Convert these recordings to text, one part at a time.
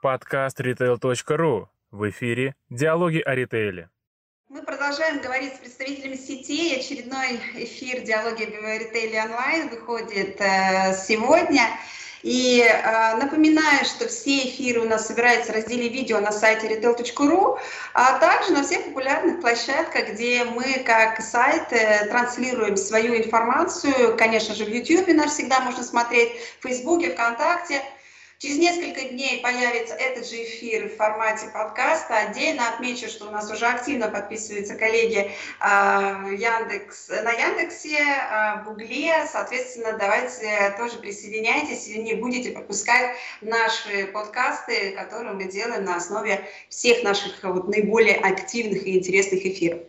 Подкаст retail.ru. В эфире «Диалоги о ритейле». Мы продолжаем говорить с представителями сетей. Очередной эфир «Диалоги о ритейле онлайн» выходит э, сегодня. И э, напоминаю, что все эфиры у нас собираются в разделе видео на сайте retail.ru, а также на всех популярных площадках, где мы как сайт э, транслируем свою информацию. Конечно же, в YouTube нас всегда можно смотреть, в Фейсбуке, ВКонтакте – Через несколько дней появится этот же эфир в формате подкаста. Отдельно отмечу, что у нас уже активно подписываются коллеги э, Яндекс, на Яндексе, э, в Гугле. Соответственно, давайте тоже присоединяйтесь и не будете пропускать наши подкасты, которые мы делаем на основе всех наших вот, наиболее активных и интересных эфиров.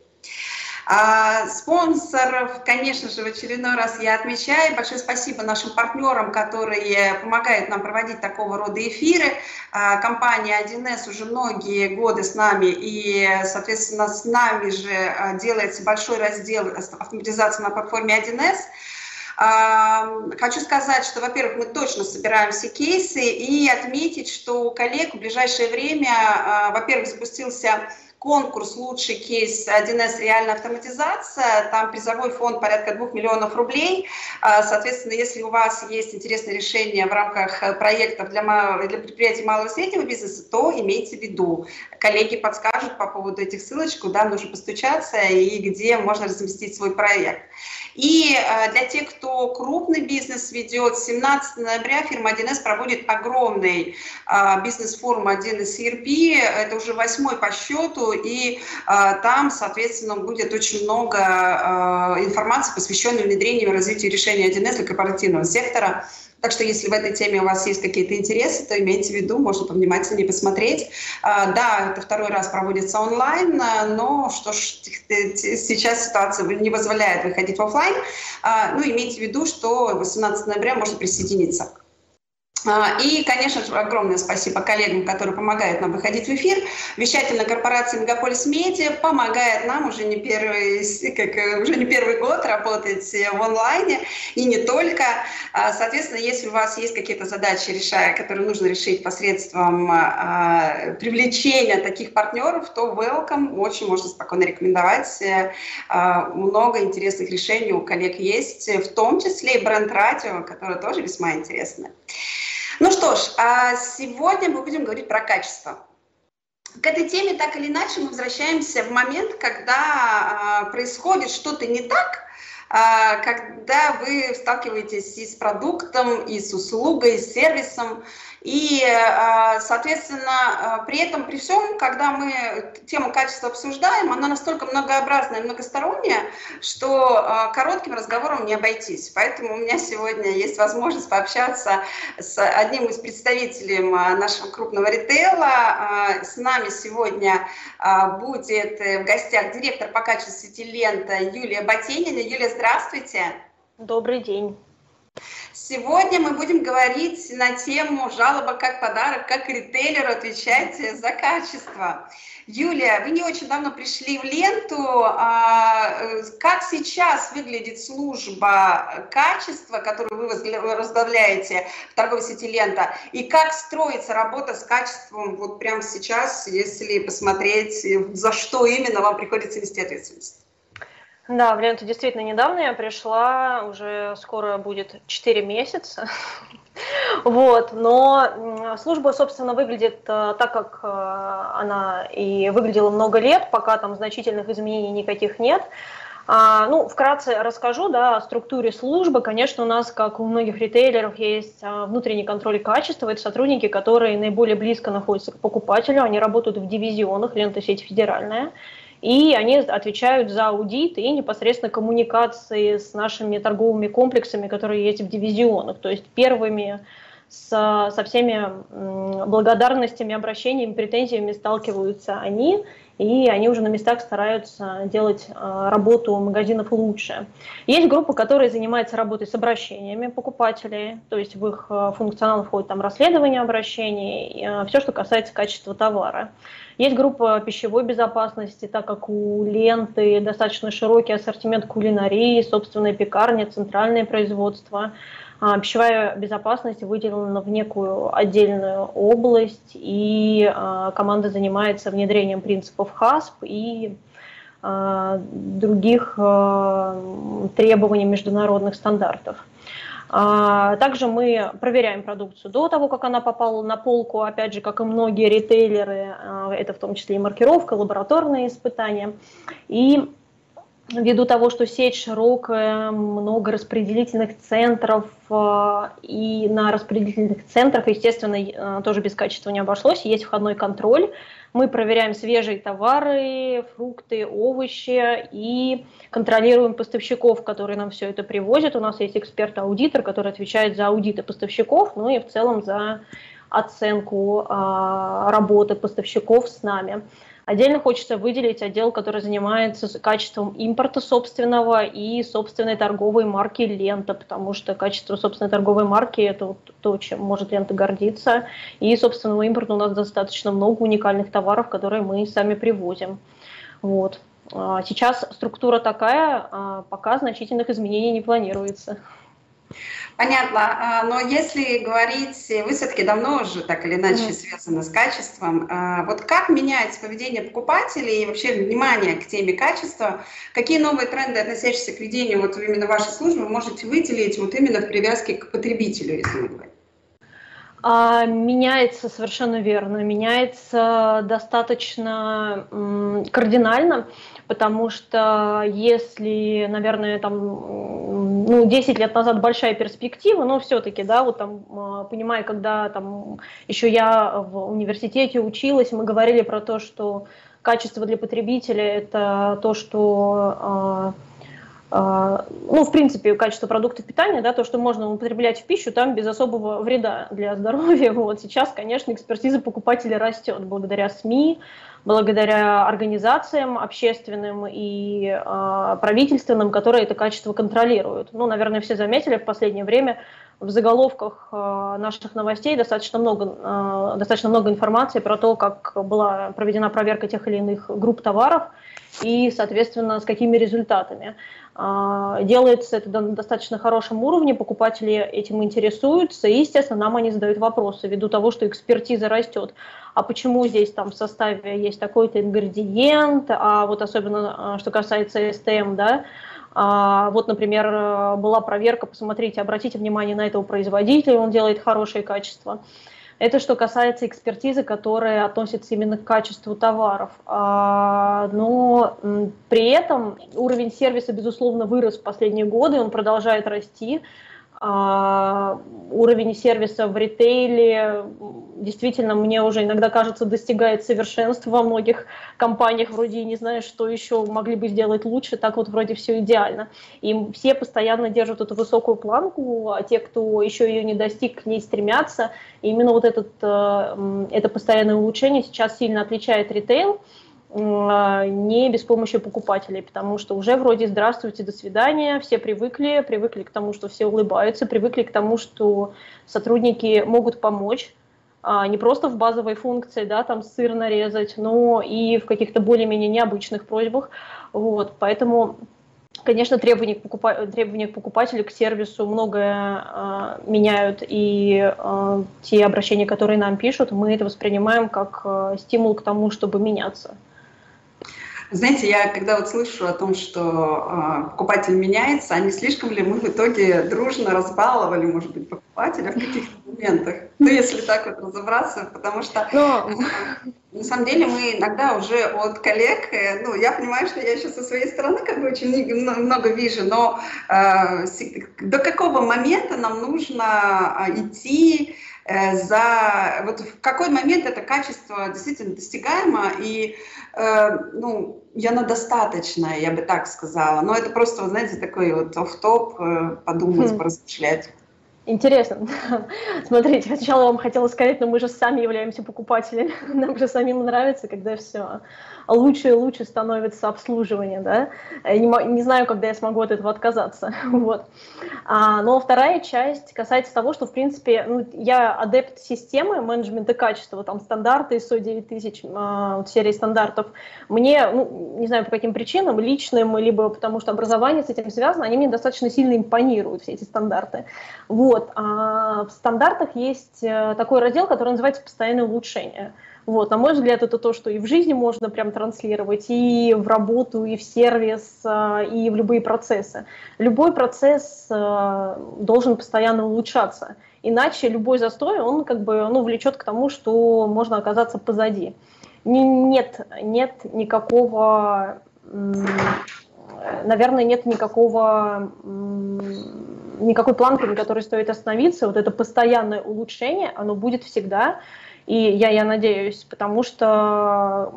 А, спонсоров, конечно же, в очередной раз я отмечаю. Большое спасибо нашим партнерам, которые помогают нам проводить такого рода эфиры. А, компания 1С уже многие годы с нами, и, соответственно, с нами же а, делается большой раздел автоматизации на платформе 1С. Хочу сказать, что, во-первых, мы точно собираем все кейсы и отметить, что у коллег в ближайшее время, во-первых, запустился конкурс «Лучший кейс 1С реальная автоматизация». Там призовой фонд порядка 2 миллионов рублей. А, соответственно, если у вас есть интересное решение в рамках э, проектов для, для предприятий малого и среднего бизнеса, то имейте в виду. Коллеги подскажут по поводу этих ссылочек, куда нужно постучаться и где можно разместить свой проект. И э, для тех, кто крупный бизнес ведет, 17 ноября фирма 1С проводит огромный э, бизнес-форум 1С ERP. Это уже восьмой по счету, и э, там, соответственно, будет очень много информации, посвященной внедрению и развитию решений 1С для корпоративного сектора. Так что если в этой теме у вас есть какие-то интересы, то имейте в виду, можно повнимательнее посмотреть. А, да, это второй раз проводится онлайн, а, но что ж, сейчас ситуация не позволяет выходить в офлайн. А, ну, имейте в виду, что 18 ноября можно присоединиться. А, и, конечно же, огромное спасибо коллегам, которые помогают нам выходить в эфир. Вещательная корпорация Мегаполис Медиа помогает нам уже не первый, как, уже не первый год работать в онлайне и не только. А, соответственно, если у вас есть какие-то задачи, решая, которые нужно решить посредством а, привлечения таких партнеров, то welcome, очень можно спокойно рекомендовать. Много интересных решений у коллег есть, в том числе и бренд-радио, которое тоже весьма интересно. Ну что ж, а сегодня мы будем говорить про качество. К этой теме так или иначе мы возвращаемся в момент, когда а, происходит что-то не так, а, когда вы сталкиваетесь и с продуктом, и с услугой, и с сервисом, и, а, соответственно, а, при этом, при всем, когда мы тему качества обсуждаем, она настолько многообразная и многосторонняя, что а, коротким разговором не обойтись. Поэтому у меня сегодня есть возможность пообщаться с одним из представителей нашего крупного ритейла. С нами сегодня будет в гостях директор по качеству сети «Лента» Юлия Ботенина. Юлия, здравствуйте. Добрый день. Сегодня мы будем говорить на тему жалоба как подарок, как ритейлеру отвечать за качество. Юлия, вы не очень давно пришли в ленту. А, э, как сейчас выглядит служба качества, которую вы возглавляете в торговой сети «Лента», и как строится работа с качеством вот прямо сейчас, если посмотреть, за что именно вам приходится нести ответственность? Да, в ленту действительно недавно я пришла, уже скоро будет 4 месяца. Вот, но служба, собственно, выглядит э, так, как э, она и выглядела много лет, пока там значительных изменений никаких нет. А, ну, вкратце расскажу да, о структуре службы. Конечно, у нас, как у многих ритейлеров, есть а, внутренний контроль качества. Это сотрудники, которые наиболее близко находятся к покупателю. Они работают в дивизионах, лента сеть федеральная и они отвечают за аудит и непосредственно коммуникации с нашими торговыми комплексами, которые есть в дивизионах. То есть первыми с, со всеми благодарностями, обращениями, претензиями сталкиваются они, и они уже на местах стараются делать э, работу магазинов лучше. Есть группа, которая занимается работой с обращениями покупателей, то есть в их э, функционал входит там расследование обращений, э, все, что касается качества товара. Есть группа пищевой безопасности, так как у ленты достаточно широкий ассортимент кулинарии, собственная пекарня, центральное производство. А, пищевая безопасность выделена в некую отдельную область, и а, команда занимается внедрением принципов ХАСП и а, других требований международных стандартов. Также мы проверяем продукцию до того, как она попала на полку, опять же, как и многие ритейлеры, это в том числе и маркировка, лабораторные испытания. И ввиду того, что сеть широкая, много распределительных центров, э, и на распределительных центрах, естественно, э, тоже без качества не обошлось, есть входной контроль. Мы проверяем свежие товары, фрукты, овощи и контролируем поставщиков, которые нам все это привозят. У нас есть эксперт-аудитор, который отвечает за аудиты поставщиков, ну и в целом за оценку а, работы поставщиков с нами. Отдельно хочется выделить отдел, который занимается качеством импорта собственного и собственной торговой марки «Лента», потому что качество собственной торговой марки – это вот то, чем может «Лента» гордиться. И собственного импорта у нас достаточно много уникальных товаров, которые мы сами привозим. Вот. А сейчас структура такая, а пока значительных изменений не планируется. Понятно. А, но если говорить, вы все-таки давно уже так или иначе mm. связаны с качеством. А, вот как меняется поведение покупателей и вообще внимание к теме качества? Какие новые тренды, относящиеся к ведению вот именно вашей службы, вы можете выделить вот именно в привязке к потребителю, если мы говорим? А, меняется совершенно верно, меняется достаточно кардинально, потому что если, наверное, там, ну, 10 лет назад большая перспектива, но все-таки, да, вот там, а, понимая, когда там еще я в университете училась, мы говорили про то, что качество для потребителя – это то, что а, ну, в принципе, качество продуктов питания, да, то, что можно употреблять в пищу, там без особого вреда для здоровья. Вот сейчас, конечно, экспертиза покупателей растет благодаря СМИ, благодаря организациям общественным и э, правительственным, которые это качество контролируют. Ну, наверное, все заметили в последнее время в заголовках э, наших новостей достаточно много, э, достаточно много информации про то, как была проведена проверка тех или иных групп товаров и, соответственно, с какими результатами. А, делается это на достаточно хорошем уровне, покупатели этим интересуются, и, естественно, нам они задают вопросы, ввиду того, что экспертиза растет. А почему здесь там в составе есть такой-то ингредиент, а вот особенно, а, что касается СТМ, да, а, вот, например, была проверка, посмотрите, обратите внимание на этого производителя, он делает хорошее качество. Это что касается экспертизы, которая относится именно к качеству товаров. А, но при этом уровень сервиса, безусловно, вырос в последние годы, он продолжает расти. А, уровень сервиса в ритейле действительно мне уже иногда кажется достигает совершенства во многих компаниях вроде не знаю что еще могли бы сделать лучше так вот вроде все идеально. И все постоянно держат эту высокую планку а те кто еще ее не достиг к ней стремятся. И именно вот этот э, это постоянное улучшение сейчас сильно отличает ритейл не без помощи покупателей, потому что уже вроде здравствуйте, до свидания, все привыкли, привыкли к тому, что все улыбаются, привыкли к тому, что сотрудники могут помочь, а, не просто в базовой функции, да, там сыр нарезать, но и в каких-то более-менее необычных просьбах, вот, поэтому Конечно, требования покупа... требования к покупателю, к сервису многое э, меняют, и э, те обращения, которые нам пишут, мы это воспринимаем как э, стимул к тому, чтобы меняться. Знаете, я когда вот слышу о том, что э, покупатель меняется, а не слишком ли мы в итоге дружно разбаловали, может быть, покупателя в каких-то моментах? Ну, если так вот разобраться, потому что но... на самом деле мы иногда уже от коллег, э, ну, я понимаю, что я еще со своей стороны как бы очень много, вижу, но э, до какого момента нам нужно э, идти за вот в какой момент это качество действительно достигаемо и э, ну я на достаточное я бы так сказала но это просто вы знаете такой вот оф топ э, подумать хм. поразмышлять Интересно. Смотрите, сначала вам хотела сказать, но мы же сами являемся покупателями. Нам же самим нравится, когда все лучше и лучше становится обслуживание, да. Не, не знаю, когда я смогу от этого отказаться, вот. А, но вторая часть касается того, что, в принципе, ну, я адепт системы менеджмента качества, там стандарты ISO 9000, а, серии стандартов. Мне, ну, не знаю по каким причинам, личным, либо потому что образование с этим связано, они мне достаточно сильно импонируют, все эти стандарты. Вот. А в стандартах есть э, такой раздел, который называется «Постоянное улучшение». Вот, на мой взгляд, это то, что и в жизни можно прям транслировать, и в работу, и в сервис, а, и в любые процессы. Любой процесс а, должен постоянно улучшаться, иначе любой застой, он как бы ну, влечет к тому, что можно оказаться позади. Нет, нет никакого, наверное, нет никакого никакой планки, на которой стоит остановиться. Вот это постоянное улучшение, оно будет всегда. И я, я надеюсь, потому что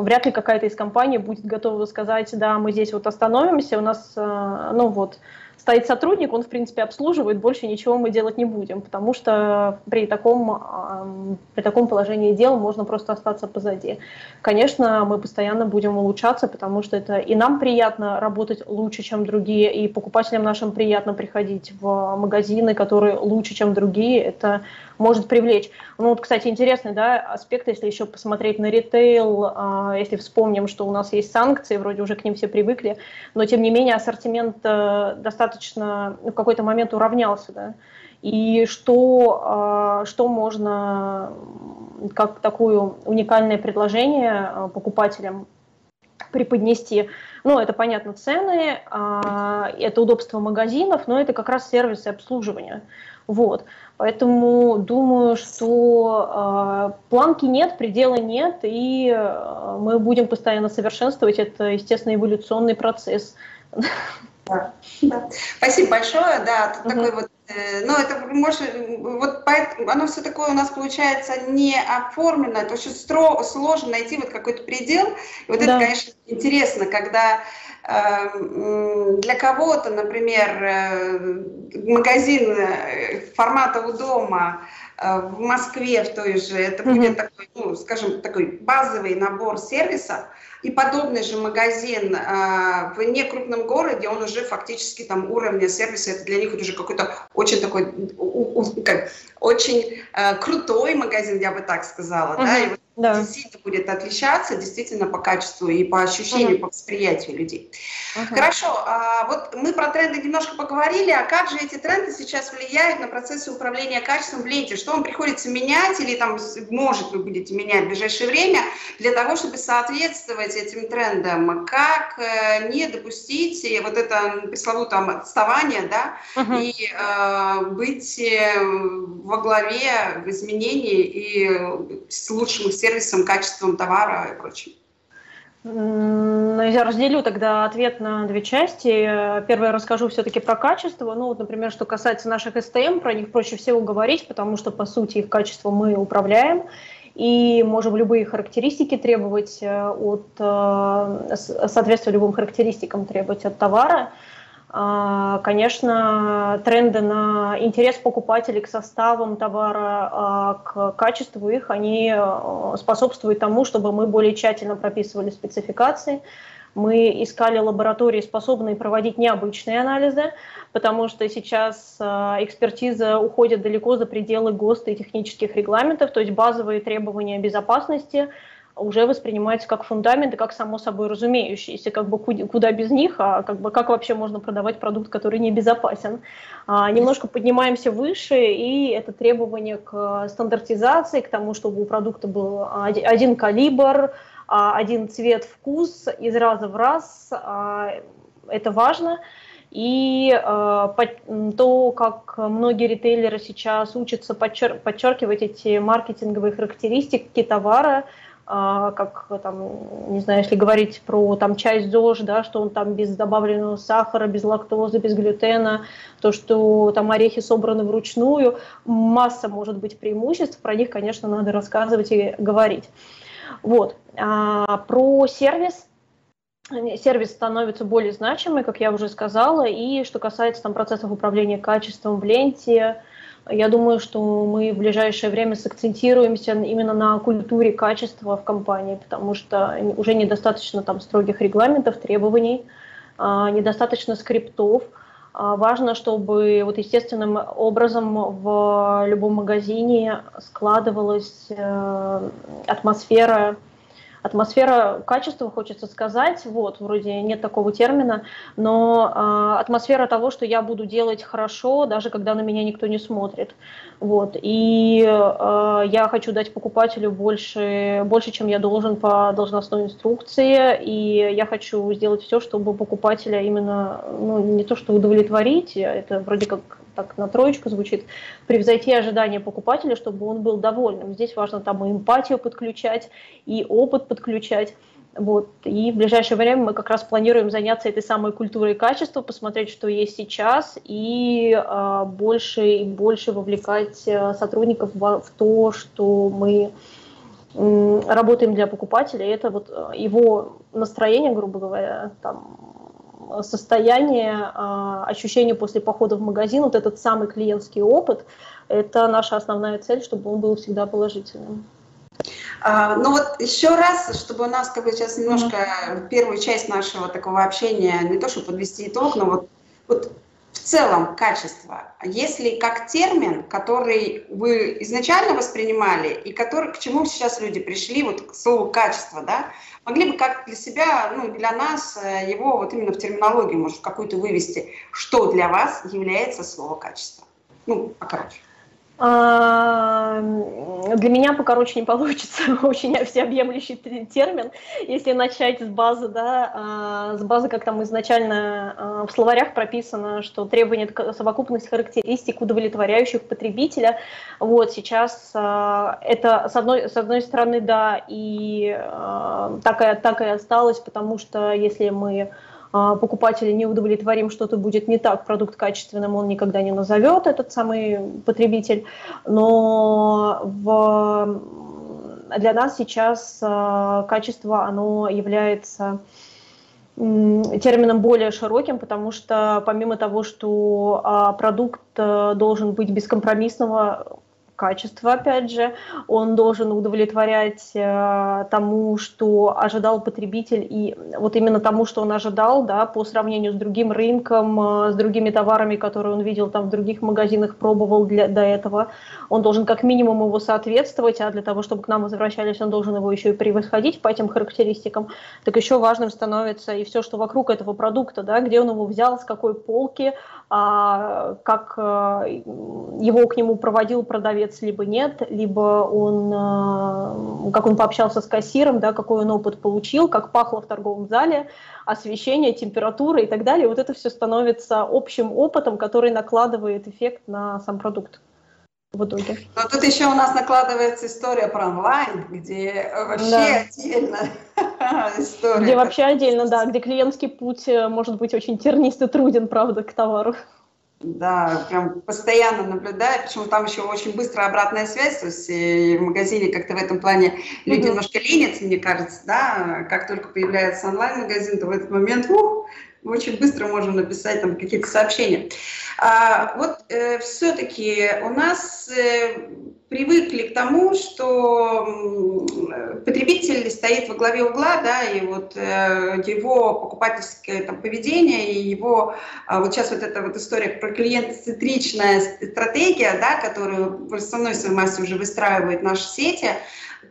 вряд ли какая-то из компаний будет готова сказать, да, мы здесь вот остановимся, у нас, э, ну вот, стоит сотрудник, он, в принципе, обслуживает, больше ничего мы делать не будем, потому что при таком, при таком положении дел можно просто остаться позади. Конечно, мы постоянно будем улучшаться, потому что это и нам приятно работать лучше, чем другие, и покупателям нашим приятно приходить в магазины, которые лучше, чем другие. Это может привлечь. Ну вот, кстати, интересный да, аспект, если еще посмотреть на ритейл, а, если вспомним, что у нас есть санкции, вроде уже к ним все привыкли, но тем не менее ассортимент э, достаточно в какой-то момент уравнялся, да, и что, а, что можно как такое уникальное предложение а, покупателям преподнести. Ну, это, понятно, цены, это удобство магазинов, но это как раз сервисы обслуживания. Вот. Поэтому думаю, что э, планки нет, предела нет, и э, мы будем постоянно совершенствовать. Это, естественно, эволюционный процесс. Да, да. Спасибо большое. Да, угу. такой вот, э, ну это может, вот поэтому оно все такое у нас получается не оформлено, это очень стро, сложно найти вот какой-то предел. И вот да. это, конечно, интересно, когда Эм, для кого-то, например, э, магазин э, формата у дома э, в Москве в той же, это mm-hmm. будет такой, ну, скажем, такой базовый набор сервисов, и подобный же магазин в некрупном городе, он уже фактически там уровня сервиса, это для них уже какой-то очень такой, как, очень крутой магазин, я бы так сказала, mm-hmm. да, и вот да. действительно будет отличаться действительно по качеству и по ощущению, угу. по восприятию людей. Угу. Хорошо, а, вот мы про тренды немножко поговорили, а как же эти тренды сейчас влияют на процессы управления качеством в ленте? Что вам приходится менять или там, может, вы будете менять в ближайшее время для того, чтобы соответствовать этим трендам? Как э, не допустить вот это пресловутое отставание, да, угу. и э, быть э, во главе изменений и с лучшим сервисом, качеством товара и прочим. Ну, я разделю тогда ответ на две части. Первое расскажу все-таки про качество. Ну, вот, например, что касается наших STM, про них проще всего говорить, потому что, по сути, их качество мы управляем и можем любые характеристики требовать э, от, э, соответствия любым характеристикам требовать от товара. А, конечно, тренды на интерес покупателей к составам товара, а, к качеству их, они а, способствуют тому, чтобы мы более тщательно прописывали спецификации, мы искали лаборатории, способные проводить необычные анализы, потому что сейчас экспертиза уходит далеко за пределы ГОСТа и технических регламентов, то есть базовые требования безопасности – уже воспринимаются как фундамент и как само собой разумеющиеся, как бы куда без них, а как бы как вообще можно продавать продукт, который небезопасен. А, немножко поднимаемся выше, и это требование к стандартизации, к тому, чтобы у продукта был один калибр, а, один цвет, вкус из раза в раз. А, это важно. И э, то, как многие ритейлеры сейчас учатся подчер подчеркивать эти маркетинговые характеристики товара, а, как там, не знаю, если говорить про там часть ЗОЖ, да, что он там без добавленного сахара, без лактозы, без глютена, то, что там орехи собраны вручную, масса может быть преимуществ, про них, конечно, надо рассказывать и говорить. Вот. А, про сервис, сервис становится более значимый, как я уже сказала, и что касается там процессов управления качеством в ленте, Я думаю, что мы в ближайшее время сакцентируемся именно на культуре качества в компании, потому что уже недостаточно там строгих регламентов, требований, а, недостаточно скриптов. А, важно, чтобы вот естественным образом в любом магазине складывалась э, атмосфера атмосфера качества, хочется сказать, вот, вроде нет такого термина, но э, атмосфера того, что я буду делать хорошо, даже когда на меня никто не смотрит, вот, и э, я хочу дать покупателю больше, больше, чем я должен по должностной инструкции, и я хочу сделать все, чтобы покупателя именно, ну, не то что удовлетворить, это вроде как так на троечку звучит, превзойти ожидания покупателя, чтобы он был довольным. Здесь важно там и эмпатию подключать, и опыт подключать. Вот. И в ближайшее время мы как раз планируем заняться этой самой культурой качества, посмотреть, что есть сейчас, и э, больше и больше вовлекать э, сотрудников в, в то, что мы э, работаем для покупателя. И это вот э, его настроение, грубо говоря, там, состояние, а, ощущение после похода в магазин, вот этот самый клиентский опыт, это наша основная цель, чтобы он был всегда положительным. А, ну вот еще раз, чтобы у нас как бы сейчас немножко первую часть нашего такого общения, не то чтобы подвести итог, но вот, вот в целом качество, если как термин, который вы изначально воспринимали и который, к чему сейчас люди пришли, вот к слову качество, да, могли бы как для себя, ну, для нас э, его вот именно в терминологии, может, какую-то вывести, что для вас является слово качество? Ну, покороче. А, для меня покороче не получится, очень всеобъемлющий термин. Если начать с базы, да, а, с базы, как там изначально а, в словарях прописано, что требование совокупность характеристик, удовлетворяющих потребителя. Вот сейчас это с одной, с одной стороны, да, и так и, так и осталось, потому что если мы покупателя не удовлетворим, что-то будет не так, продукт качественным он никогда не назовет, этот самый потребитель, но в, для нас сейчас а, качество, оно является термином более широким, потому что помимо того, что а, продукт э, должен быть бескомпромиссного качества, опять же, он должен удовлетворять э, тому, что ожидал потребитель, и вот именно тому, что он ожидал, да, по сравнению с другим рынком, э, с другими товарами, которые он видел там в других магазинах, пробовал для, до этого, он должен как минимум его соответствовать, а для того, чтобы к нам возвращались, он должен его еще и превосходить по этим характеристикам. Так еще важным становится и все, что вокруг этого продукта, да, где он его взял, с какой полки, как э, его к нему проводил продавец, либо нет, либо он, э, как он пообщался с кассиром, да, какой он опыт получил, как пахло в торговом зале, освещение, температура и так далее. Вот это все становится общим опытом, который накладывает эффект на сам продукт в итоге. Но тут еще у нас накладывается история про онлайн, где вообще да. отдельно история. Где вообще отдельно, да, где клиентский путь э, может быть очень тернист и труден, правда, к товару. Да, прям постоянно наблюдаю, почему там еще очень быстрая обратная связь, то есть в магазине как-то в этом плане люди mm-hmm. немножко ленятся, мне кажется, да, как только появляется онлайн-магазин, то в этот момент ух, очень быстро можем написать там какие-то сообщения. А, вот э, все-таки у нас э, привыкли к тому, что потребитель стоит во главе угла, да, и вот э, его покупательское там, поведение и его, э, вот сейчас вот эта вот история про клиент-центричная стратегия, да, которую в основной своей массе уже выстраивают наши сети,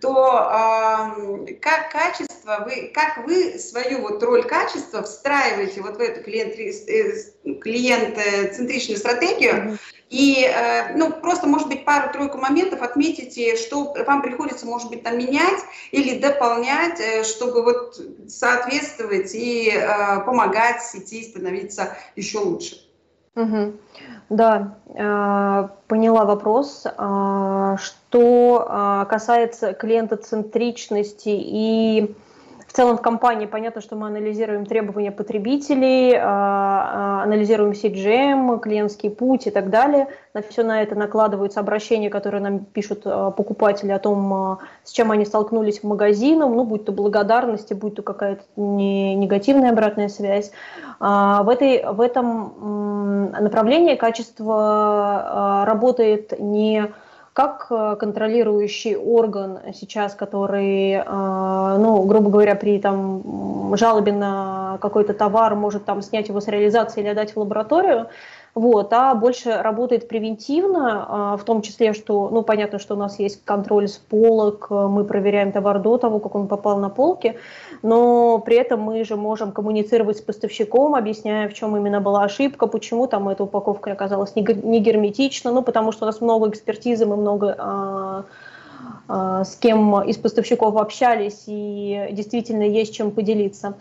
то э, как качество, вы, как вы свою вот роль качества встраиваете вот в эту клиент, э, клиент-центричную стратегию, и, э, ну, просто, может быть, пару-тройку моментов отметите, что вам приходится, может быть, там менять или дополнять, э, чтобы вот соответствовать и э, помогать сети становиться еще лучше. Угу. Да, э, поняла вопрос. Э, что э, касается клиентоцентричности и в целом в компании понятно, что мы анализируем требования потребителей, анализируем CGM, клиентский путь и так далее. На все на это накладываются обращения, которые нам пишут покупатели о том, с чем они столкнулись в магазине, ну, будь то благодарности, будь то какая-то негативная обратная связь. В, этой, в этом направлении качество работает не как э, контролирующий орган сейчас, который, э, ну, грубо говоря, при там, жалобе на какой-то товар может там снять его с реализации или отдать в лабораторию, вот, а больше работает превентивно, а, в том числе, что, ну, понятно, что у нас есть контроль с полок, мы проверяем товар до того, как он попал на полки, но при этом мы же можем коммуницировать с поставщиком, объясняя, в чем именно была ошибка, почему там эта упаковка оказалась не герметична, ну, потому что у нас много экспертизы, мы много а, а, с кем из поставщиков общались, и действительно есть чем поделиться.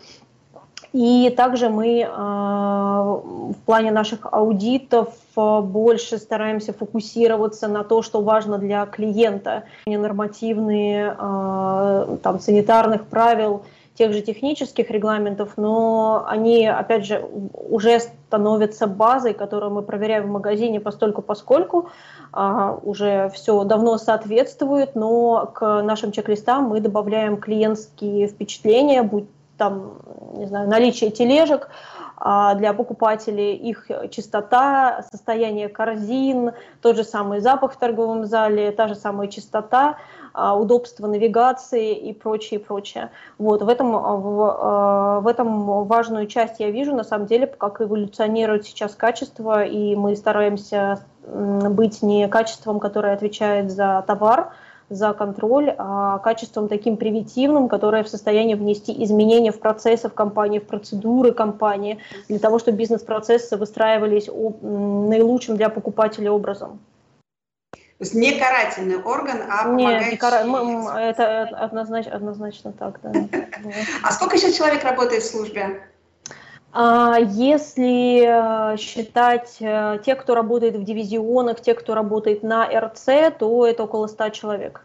И также мы а, в плане наших аудитов а, больше стараемся фокусироваться на то, что важно для клиента. Нормативные а, там, санитарных правил, тех же технических регламентов, но они, опять же, уже становятся базой, которую мы проверяем в магазине постольку поскольку, уже все давно соответствует, но к нашим чек-листам мы добавляем клиентские впечатления, будь там, не знаю, наличие тележек а, для покупателей, их чистота, состояние корзин, тот же самый запах в торговом зале, та же самая чистота, а, удобство навигации и прочее, прочее. Вот, в, этом, в, в этом важную часть я вижу, на самом деле, как эволюционирует сейчас качество, и мы стараемся быть не качеством, которое отвечает за товар, за контроль а качеством таким примитивным, которое в состоянии внести изменения в процессы в компании, в процедуры компании, для того, чтобы бизнес-процессы выстраивались наилучшим для покупателя образом. То есть не карательный орган, а помогающий... Нет, не кара... это однозначно, однозначно так, да. А сколько сейчас человек работает в службе? А если э, считать э, тех, кто работает в дивизионах, тех, кто работает на РЦ, то это около 100 человек.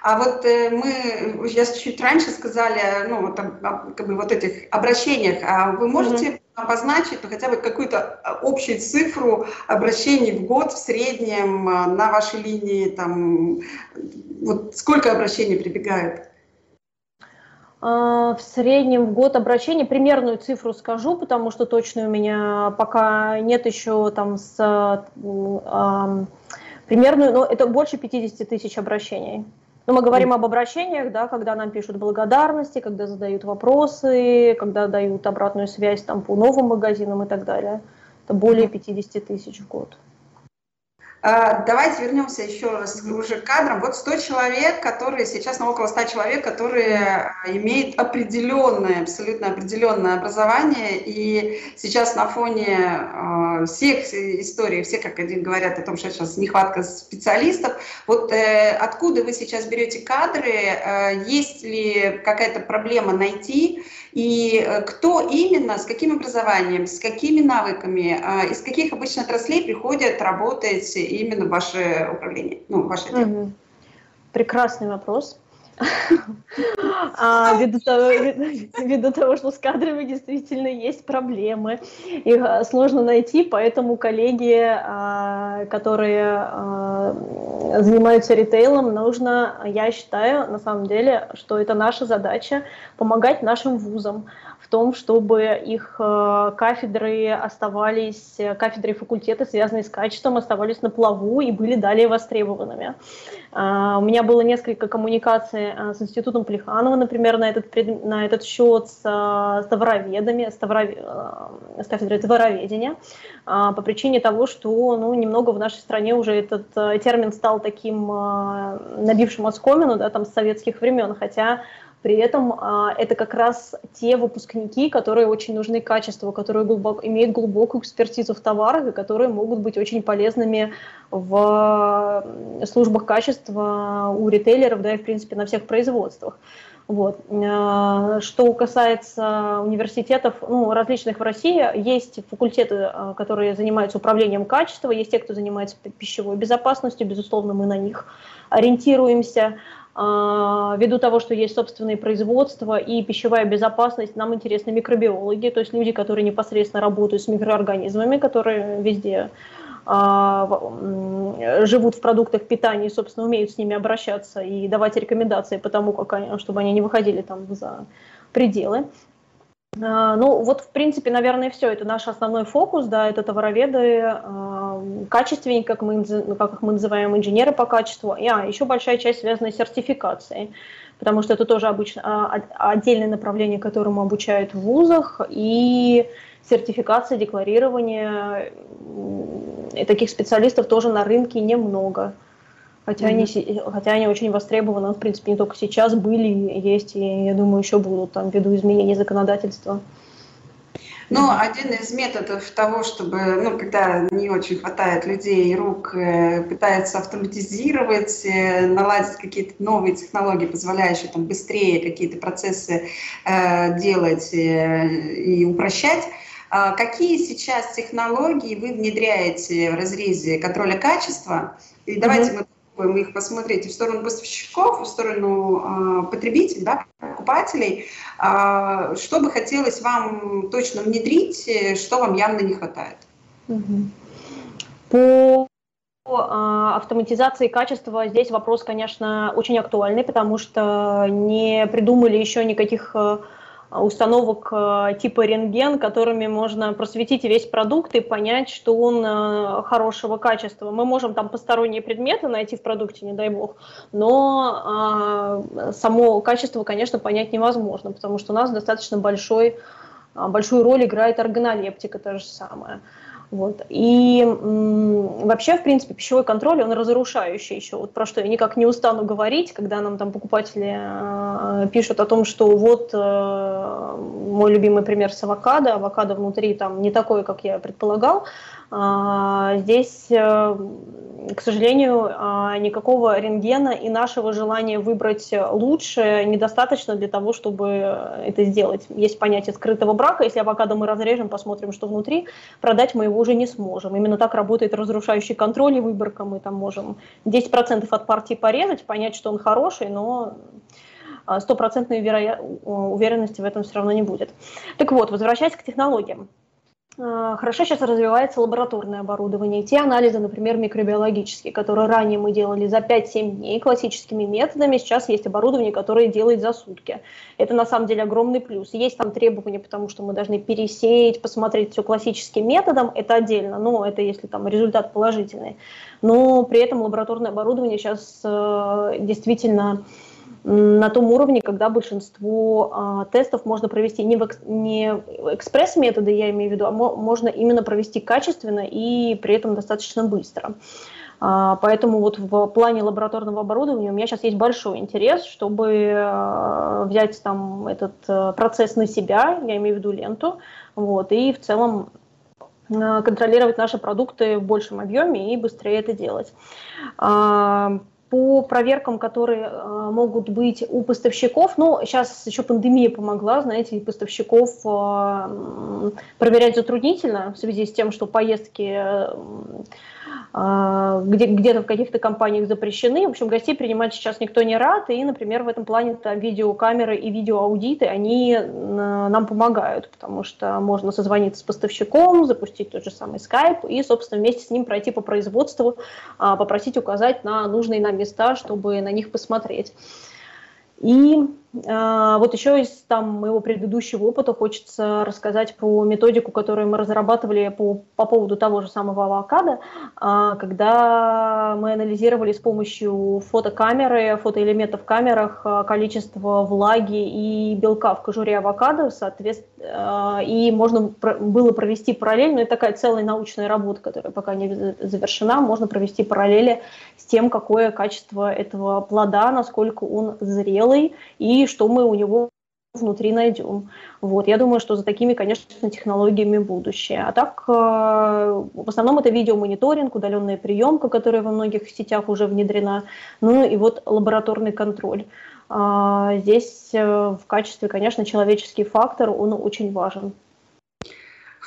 А вот э, мы, я чуть раньше сказали, ну, вот, как бы вот этих обращениях, а вы можете mm-hmm. обозначить ну, хотя бы какую-то общую цифру обращений в год в среднем на вашей линии, там, вот сколько обращений прибегает? А, в среднем в год обращений, примерную цифру скажу, потому что точно у меня пока нет еще там с э, примерную, но это больше 50 тысяч обращений. Но мы говорим об обращениях, да, когда нам пишут благодарности, когда задают вопросы, когда дают обратную связь там, по новым магазинам и так далее. Это более 50 тысяч в год. А, давайте вернемся еще раз уже к кадрам. Вот 100 человек, которые сейчас, ну, около 100 человек, которые а, имеют определенное, абсолютно определенное образование, и сейчас на фоне э, всех историй, все как один говорят о том, что сейчас нехватка специалистов, вот э, откуда вы сейчас берете кадры, э, есть ли какая-то проблема найти, и э, кто именно, с каким образованием, с какими навыками, а, из каких обычно отраслей приходят работать именно в ваше управление, ну, в ваше дело? Прекрасный вопрос. А, ввиду, того, ввиду того, что с кадрами действительно есть проблемы, их а, сложно найти, поэтому коллеги, а, которые а, занимаются ритейлом, нужно, я считаю, на самом деле, что это наша задача помогать нашим вузам в том, чтобы их кафедры оставались, кафедры и факультеты, связанные с качеством, оставались на плаву и были далее востребованными. У меня было несколько коммуникаций с Институтом Плеханова, например, на этот, на этот счет с, с товароведами, с, товаров, с кафедрой товароведения, по причине того, что ну, немного в нашей стране уже этот термин стал таким набившим оскомину, да, там, с советских времен, хотя при этом а, это как раз те выпускники, которые очень нужны качеству, которые глубоко, имеют глубокую экспертизу в товарах и которые могут быть очень полезными в службах качества у ритейлеров, да и в принципе на всех производствах. Вот. А, что касается университетов, ну, различных в России, есть факультеты, а, которые занимаются управлением качества, есть те, кто занимается пищевой безопасностью, безусловно, мы на них ориентируемся. А, ввиду того, что есть собственные производства и пищевая безопасность, нам интересны микробиологи, то есть люди, которые непосредственно работают с микроорганизмами, которые везде а, живут в продуктах питания и, собственно, умеют с ними обращаться и давать рекомендации по тому, как они, чтобы они не выходили там за пределы. А, ну, вот, в принципе, наверное, все. Это наш основной фокус, да, это товароведы, а, качественники, как, мы, как их мы называем, инженеры по качеству. И, а, еще большая часть связана с сертификацией, потому что это тоже обычно а, отдельное направление, которому обучают в вузах, и сертификация, декларирование, и таких специалистов тоже на рынке немного. Хотя, mm-hmm. они, хотя они очень востребованы, в принципе, не только сейчас были, есть, и, я думаю, еще будут там ввиду изменений законодательства. Ну, один из методов того, чтобы, ну, когда не очень хватает людей и рук, э, пытаются автоматизировать, э, наладить какие-то новые технологии, позволяющие там быстрее какие-то процессы э, делать э, и упрощать. А какие сейчас технологии вы внедряете в разрезе контроля качества? И давайте mm-hmm. мы попробуем их посмотреть в сторону поставщиков, в сторону э, потребителей, да, покупателей. Э, что бы хотелось вам точно внедрить, что вам явно не хватает? По автоматизации качества здесь вопрос, конечно, очень актуальный, потому что не придумали еще никаких э, установок э, типа рентген, которыми можно просветить весь продукт и понять, что он э, хорошего качества. Мы можем там посторонние предметы найти в продукте, не дай бог, но э, само качество, конечно, понять невозможно, потому что у нас достаточно большой, большую роль играет органолептика, то же самое. Вот. И вообще, в принципе, пищевой контроль, он разрушающий еще. Вот про что я никак не устану говорить, когда нам там покупатели э, пишут о том, что вот э, мой любимый пример с авокадо, авокадо внутри там не такой, как я предполагал, здесь, э, к сожалению, а, никакого рентгена и нашего желания выбрать лучше недостаточно для того, чтобы это сделать. Есть понятие скрытого брака. Если авокадо мы разрежем, посмотрим, что внутри, продать мы его уже не сможем. Именно так работает разрушающий контроль и выборка. Мы там можем 10% от партии порезать, понять, что он хороший, но стопроцентной веро... уверенности в этом все равно не будет. Так вот, возвращаясь к технологиям. А, хорошо сейчас развивается лабораторное оборудование. Те анализы, например, микробиологические, которые ранее мы делали за 5-7 дней классическими методами, сейчас есть оборудование, которое делает за сутки. Это на самом деле огромный плюс. Есть там требования, потому что мы должны пересеять, посмотреть все классическим методом, это отдельно, но это если там результат положительный. Но при этом лабораторное оборудование сейчас э, действительно на том уровне, когда большинство а, тестов можно провести не, в, не экспресс-методы, я имею в виду, а мо, можно именно провести качественно и при этом достаточно быстро. А, поэтому вот в плане лабораторного оборудования у меня сейчас есть большой интерес, чтобы а, взять там этот а, процесс на себя, я имею в виду ленту, вот, и в целом контролировать наши продукты в большем объеме и быстрее это делать. По проверкам, которые э, могут быть у поставщиков, ну, сейчас еще пандемия помогла, знаете, поставщиков э, проверять затруднительно в связи с тем, что поездки э, где, где-то в каких-то компаниях запрещены. В общем, гостей принимать сейчас никто не рад, и, например, в этом плане там, видеокамеры и видеоаудиты, они нам помогают, потому что можно созвониться с поставщиком, запустить тот же самый Skype и, собственно, вместе с ним пройти по производству, а, попросить указать на нужные нам места, чтобы на них посмотреть. И э, вот еще из там, моего предыдущего опыта хочется рассказать про методику, которую мы разрабатывали по, по поводу того же самого авокадо, э, когда мы анализировали с помощью фотокамеры, фотоэлементов в камерах э, количество влаги и белка в кожуре авокадо, соответственно, и можно было провести параллель, но это такая целая научная работа, которая пока не завершена, можно провести параллели с тем, какое качество этого плода, насколько он зрелый и что мы у него внутри найдем. Вот. Я думаю, что за такими, конечно, технологиями будущее. А так, э, в основном это видеомониторинг, удаленная приемка, которая во многих сетях уже внедрена, ну и вот лабораторный контроль. А, здесь э, в качестве, конечно, человеческий фактор, он очень важен.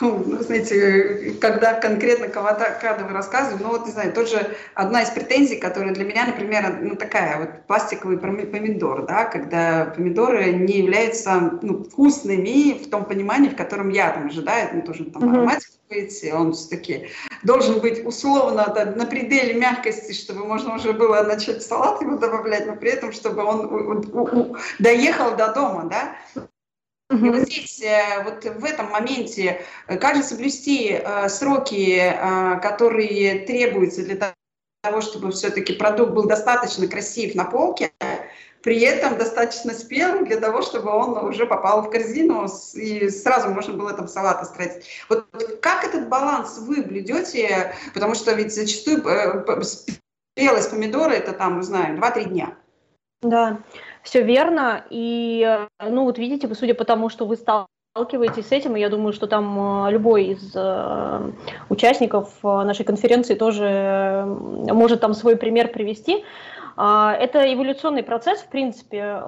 Ну, знаете, когда конкретно кого-то вы рассказываем, ну вот, не знаю, тоже одна из претензий, которая для меня, например, ну такая, вот пластиковый помидор, да, когда помидоры не являются ну, вкусными в том понимании, в котором я там ожидаю, ну тоже там ароматик быть, он все-таки должен быть условно да, на пределе мягкости, чтобы можно уже было начать салат его добавлять, но при этом, чтобы он у, у, у, доехал до дома, да, и вот здесь, э, вот в этом моменте, э, как же соблюсти э, сроки, которые требуются для того, чтобы все-таки продукт был достаточно красив на полке, при этом достаточно спелым для того, чтобы он уже попал в корзину и сразу можно было там салат остратить. Вот как этот баланс вы блюдете? Потому что ведь зачастую спелость помидора это там, не знаю, 2-3 дня. Да, все верно. И, э, ну, вот видите, вы, судя по тому, что вы сталкиваетесь с этим, и я думаю, что там э, любой из э, участников нашей конференции тоже может там свой пример привести. А, это эволюционный процесс, в принципе,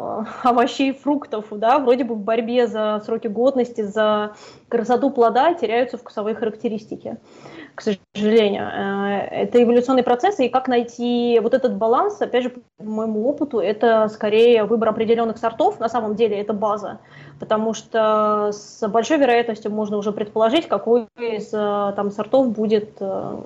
овощей и фруктов, да, вроде бы в борьбе за сроки годности, за красоту плода теряются вкусовые характеристики к сожалению. Э, это эволюционный процесс, и как найти вот этот баланс, опять же, по моему опыту, это скорее выбор определенных сортов, на самом деле это база, потому что с большой вероятностью можно уже предположить, какой из э, там, сортов будет э,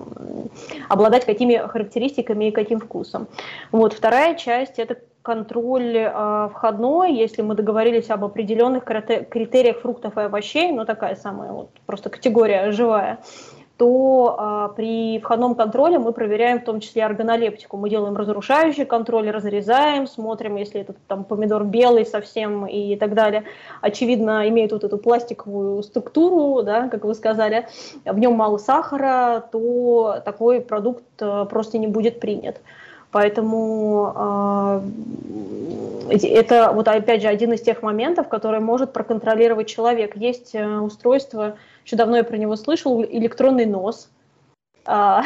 обладать какими характеристиками и каким вкусом. Вот, вторая часть – это контроль э, входной, если мы договорились об определенных критериях фруктов и овощей, ну такая самая вот просто категория живая, то а, при входном контроле мы проверяем в том числе органолептику. Мы делаем разрушающий контроль, разрезаем, смотрим, если этот там помидор белый совсем и так далее. Очевидно, имеет вот эту пластиковую структуру, да, как вы сказали, в нем мало сахара, то такой продукт а, просто не будет принят. Поэтому э, это вот опять же один из тех моментов, который может проконтролировать человек. Есть э, устройство, еще давно я про него слышал, электронный нос. А,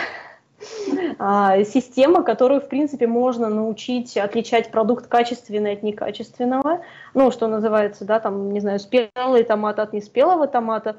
а, система, которую, в принципе, можно научить отличать продукт качественный от некачественного. Ну, что называется, да, там, не знаю, спелый томат от неспелого томата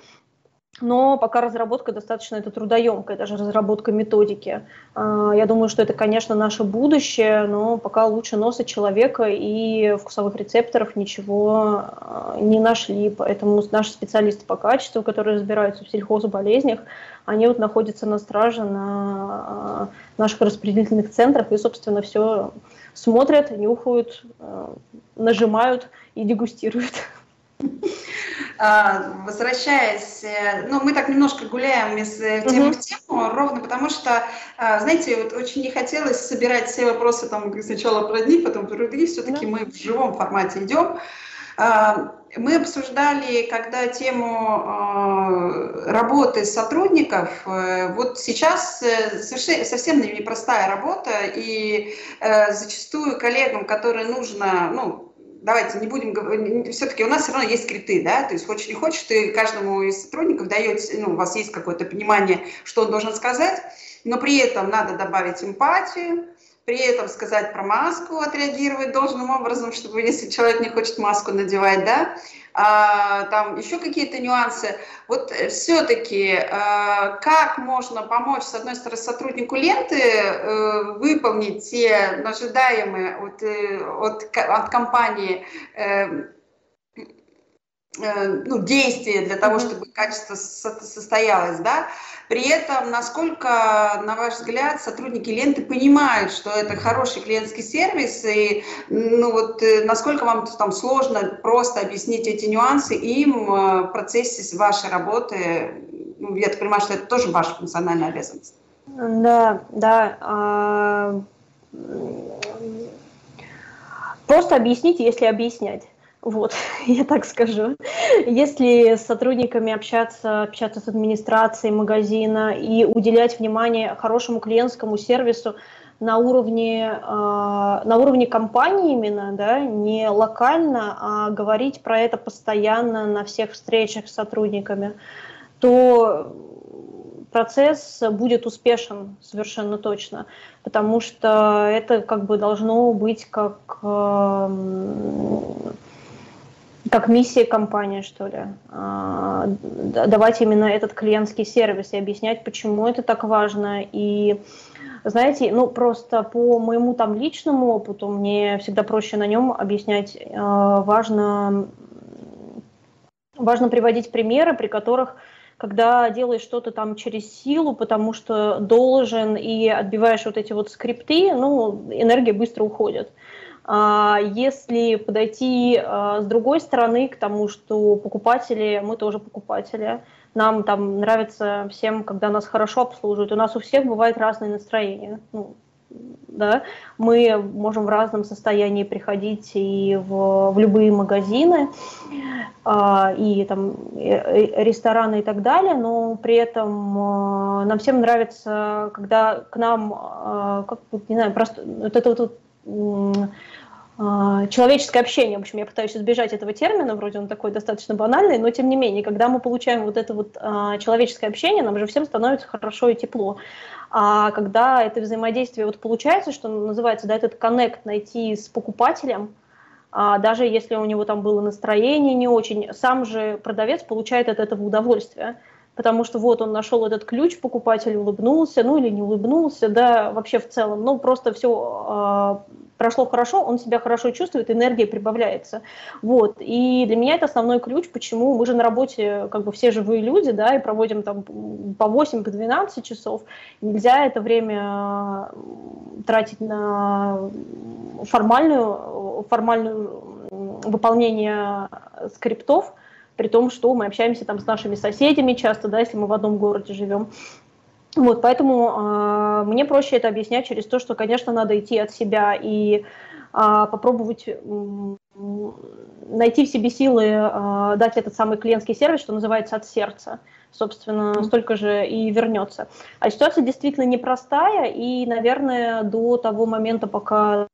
но пока разработка достаточно это трудоемкая, даже разработка методики. А, я думаю, что это, конечно, наше будущее, но пока лучше носа человека и вкусовых рецепторов ничего а, не нашли. Поэтому наши специалисты по качеству, которые разбираются в сельхозболезнях, они вот находятся на страже на а, наших распределительных центрах и, собственно, все смотрят, нюхают, нажимают и дегустируют. А, возвращаясь, э, ну, мы так немножко гуляем из э, темы в тему, ровно потому что, а, знаете, вот очень не хотелось собирать все вопросы там сначала про одни, потом про другие, все-таки мы в живом формате идем. А, мы обсуждали, когда тему работы сотрудников, э, вот сейчас совсем непростая работа, и зачастую коллегам, которые нужно, ну, давайте не будем говорить, все-таки у нас все равно есть скрипты, да, то есть хочешь не хочешь, ты каждому из сотрудников даете, ну, у вас есть какое-то понимание, что он должен сказать, но при этом надо добавить эмпатию, при этом сказать про маску, отреагировать должным образом, чтобы если человек не хочет маску надевать, да, а, там еще какие-то нюансы. Вот э, все-таки а, как можно помочь, с одной стороны, сотруднику ленты э, выполнить те ожидаемые от, э, от, от компании ну, действия для того, чтобы качество состоялось, да, при этом, насколько, на ваш взгляд, сотрудники ленты понимают, что это хороший клиентский сервис, и ну, вот, э, насколько вам там сложно просто объяснить эти нюансы им э, в процессе вашей работы? Ну, я так понимаю, что это тоже ваша функциональная обязанность. Да, да. А... Просто объясните, если объяснять. Вот, я так скажу. Если с сотрудниками общаться, общаться с администрацией магазина и уделять внимание хорошему клиентскому сервису на уровне, э, на уровне компании именно, да, не локально, а говорить про это постоянно на всех встречах с сотрудниками, то процесс будет успешен совершенно точно, потому что это как бы должно быть как э, как миссия компании, что ли, а, давать именно этот клиентский сервис и объяснять, почему это так важно. И знаете, ну просто по моему там личному опыту мне всегда проще на нем объяснять. А, важно, важно приводить примеры, при которых когда делаешь что-то там через силу, потому что должен и отбиваешь вот эти вот скрипты, ну, энергия быстро уходит. Если подойти а, с другой стороны к тому, что покупатели, мы тоже покупатели, нам там нравится всем, когда нас хорошо обслуживают, у нас у всех бывает разное настроение. Ну, да, мы можем в разном состоянии приходить и в, в любые магазины, э, и там и, рестораны и так далее, но при этом э, нам всем нравится, когда к нам, э, как не знаю, просто вот это вот а, человеческое общение, в общем, я пытаюсь избежать этого термина, вроде он такой достаточно банальный, но тем не менее, когда мы получаем вот это вот а, человеческое общение, нам же всем становится хорошо и тепло. А когда это взаимодействие вот получается, что называется, да, этот коннект найти с покупателем, а, даже если у него там было настроение не очень, сам же продавец получает от этого удовольствие потому что вот он нашел этот ключ, покупатель улыбнулся, ну или не улыбнулся, да, вообще в целом, ну просто все прошло хорошо, он себя хорошо чувствует, энергия прибавляется. Вот. И для меня это основной ключ, почему мы же на работе как бы все живые люди, да, и проводим там по 8, по 12 часов. Нельзя это время тратить на формальную, формальную выполнение скриптов, при том, что мы общаемся там с нашими соседями часто, да, если мы в одном городе живем. Вот, поэтому э, мне проще это объяснять через то, что, конечно, надо идти от себя и э, попробовать э, найти в себе силы э, дать этот самый клиентский сервис, что называется, от сердца. Собственно, столько же и вернется. А ситуация действительно непростая, и, наверное, до того момента, пока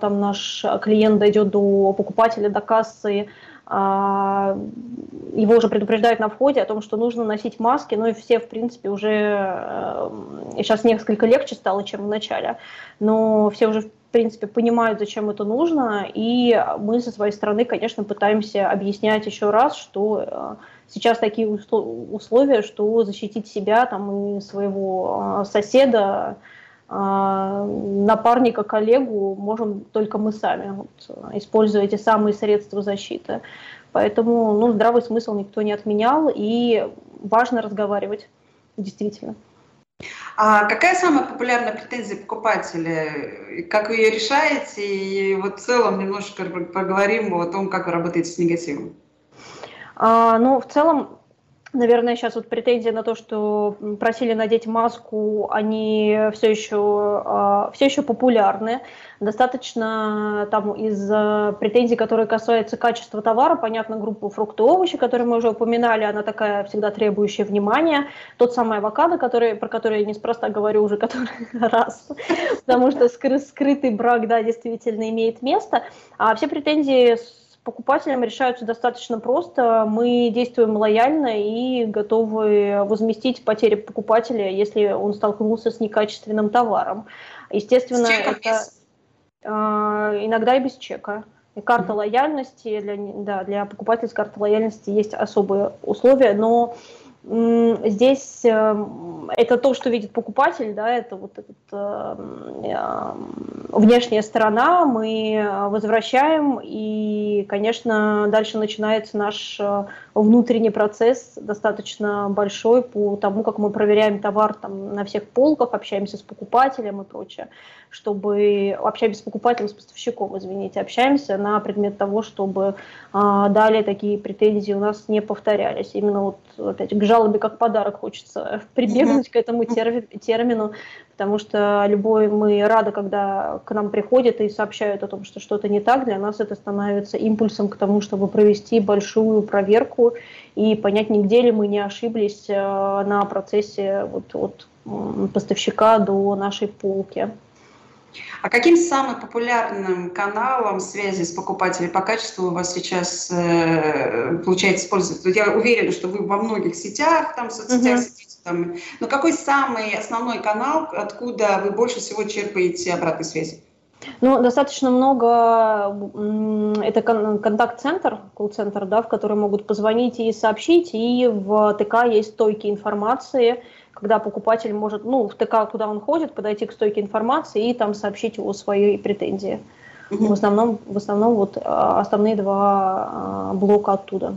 там наш клиент дойдет до покупателя, до кассы, а, его уже предупреждают на входе о том, что нужно носить маски, ну и все, в принципе, уже сейчас э, несколько легче стало, чем в начале, но все уже, в принципе, понимают, зачем это нужно, и мы со своей стороны, конечно, пытаемся объяснять еще раз, что э, сейчас такие условия, что защитить себя там, и своего э, соседа, а, напарника, коллегу можем только мы сами, вот, используя эти самые средства защиты. Поэтому ну, здравый смысл никто не отменял, и важно разговаривать, действительно. А какая самая популярная претензия покупателя? Как вы ее решаете? И вот в целом немножко поговорим о том, как вы работаете с негативом. А, ну, в целом, Наверное, сейчас вот претензия на то, что просили надеть маску, они все еще, а, все еще популярны. Достаточно там из претензий, которые касаются качества товара, понятно, группу фрукты овощи, которые мы уже упоминали, она такая всегда требующая внимания. Тот самый авокадо, который, про который я неспроста говорю уже который раз, потому что скрытый брак, да, действительно имеет место. А все претензии покупателям решаются достаточно просто. Мы действуем лояльно и готовы возместить потери покупателя, если он столкнулся с некачественным товаром. Естественно, это э, иногда и без чека. И карта лояльности для, да, для покупателя с карты лояльности есть особые условия, но Здесь эм, это то, что видит покупатель, да, это вот эта э, эм, внешняя сторона, мы возвращаем, и, конечно, дальше начинается наш э, внутренний процесс достаточно большой по тому, как мы проверяем товар там, на всех полках, общаемся с покупателем и прочее, чтобы общаемся с покупателем, с поставщиком, извините, общаемся на предмет того, чтобы а, далее такие претензии у нас не повторялись. Именно вот опять к жалобе как подарок хочется прибегнуть к этому термину, потому что любой мы рады, когда к нам приходят и сообщают о том, что что-то не так, для нас это становится импульсом к тому, чтобы провести большую проверку и понять, нигде ли мы не ошиблись э, на процессе вот, от поставщика до нашей полки. А каким самым популярным каналом связи с покупателем по качеству у вас сейчас э, получается использовать? Я уверена, что вы во многих сетях, там, соцсетях uh-huh. сидите. Там, но какой самый основной канал, откуда вы больше всего черпаете обратной связи? Ну, достаточно много, это контакт-центр, колл-центр, да, в который могут позвонить и сообщить, и в ТК есть стойки информации, когда покупатель может, ну, в ТК, куда он ходит, подойти к стойке информации и там сообщить его свои претензии. В основном, в основном вот а, основные два а, блока оттуда.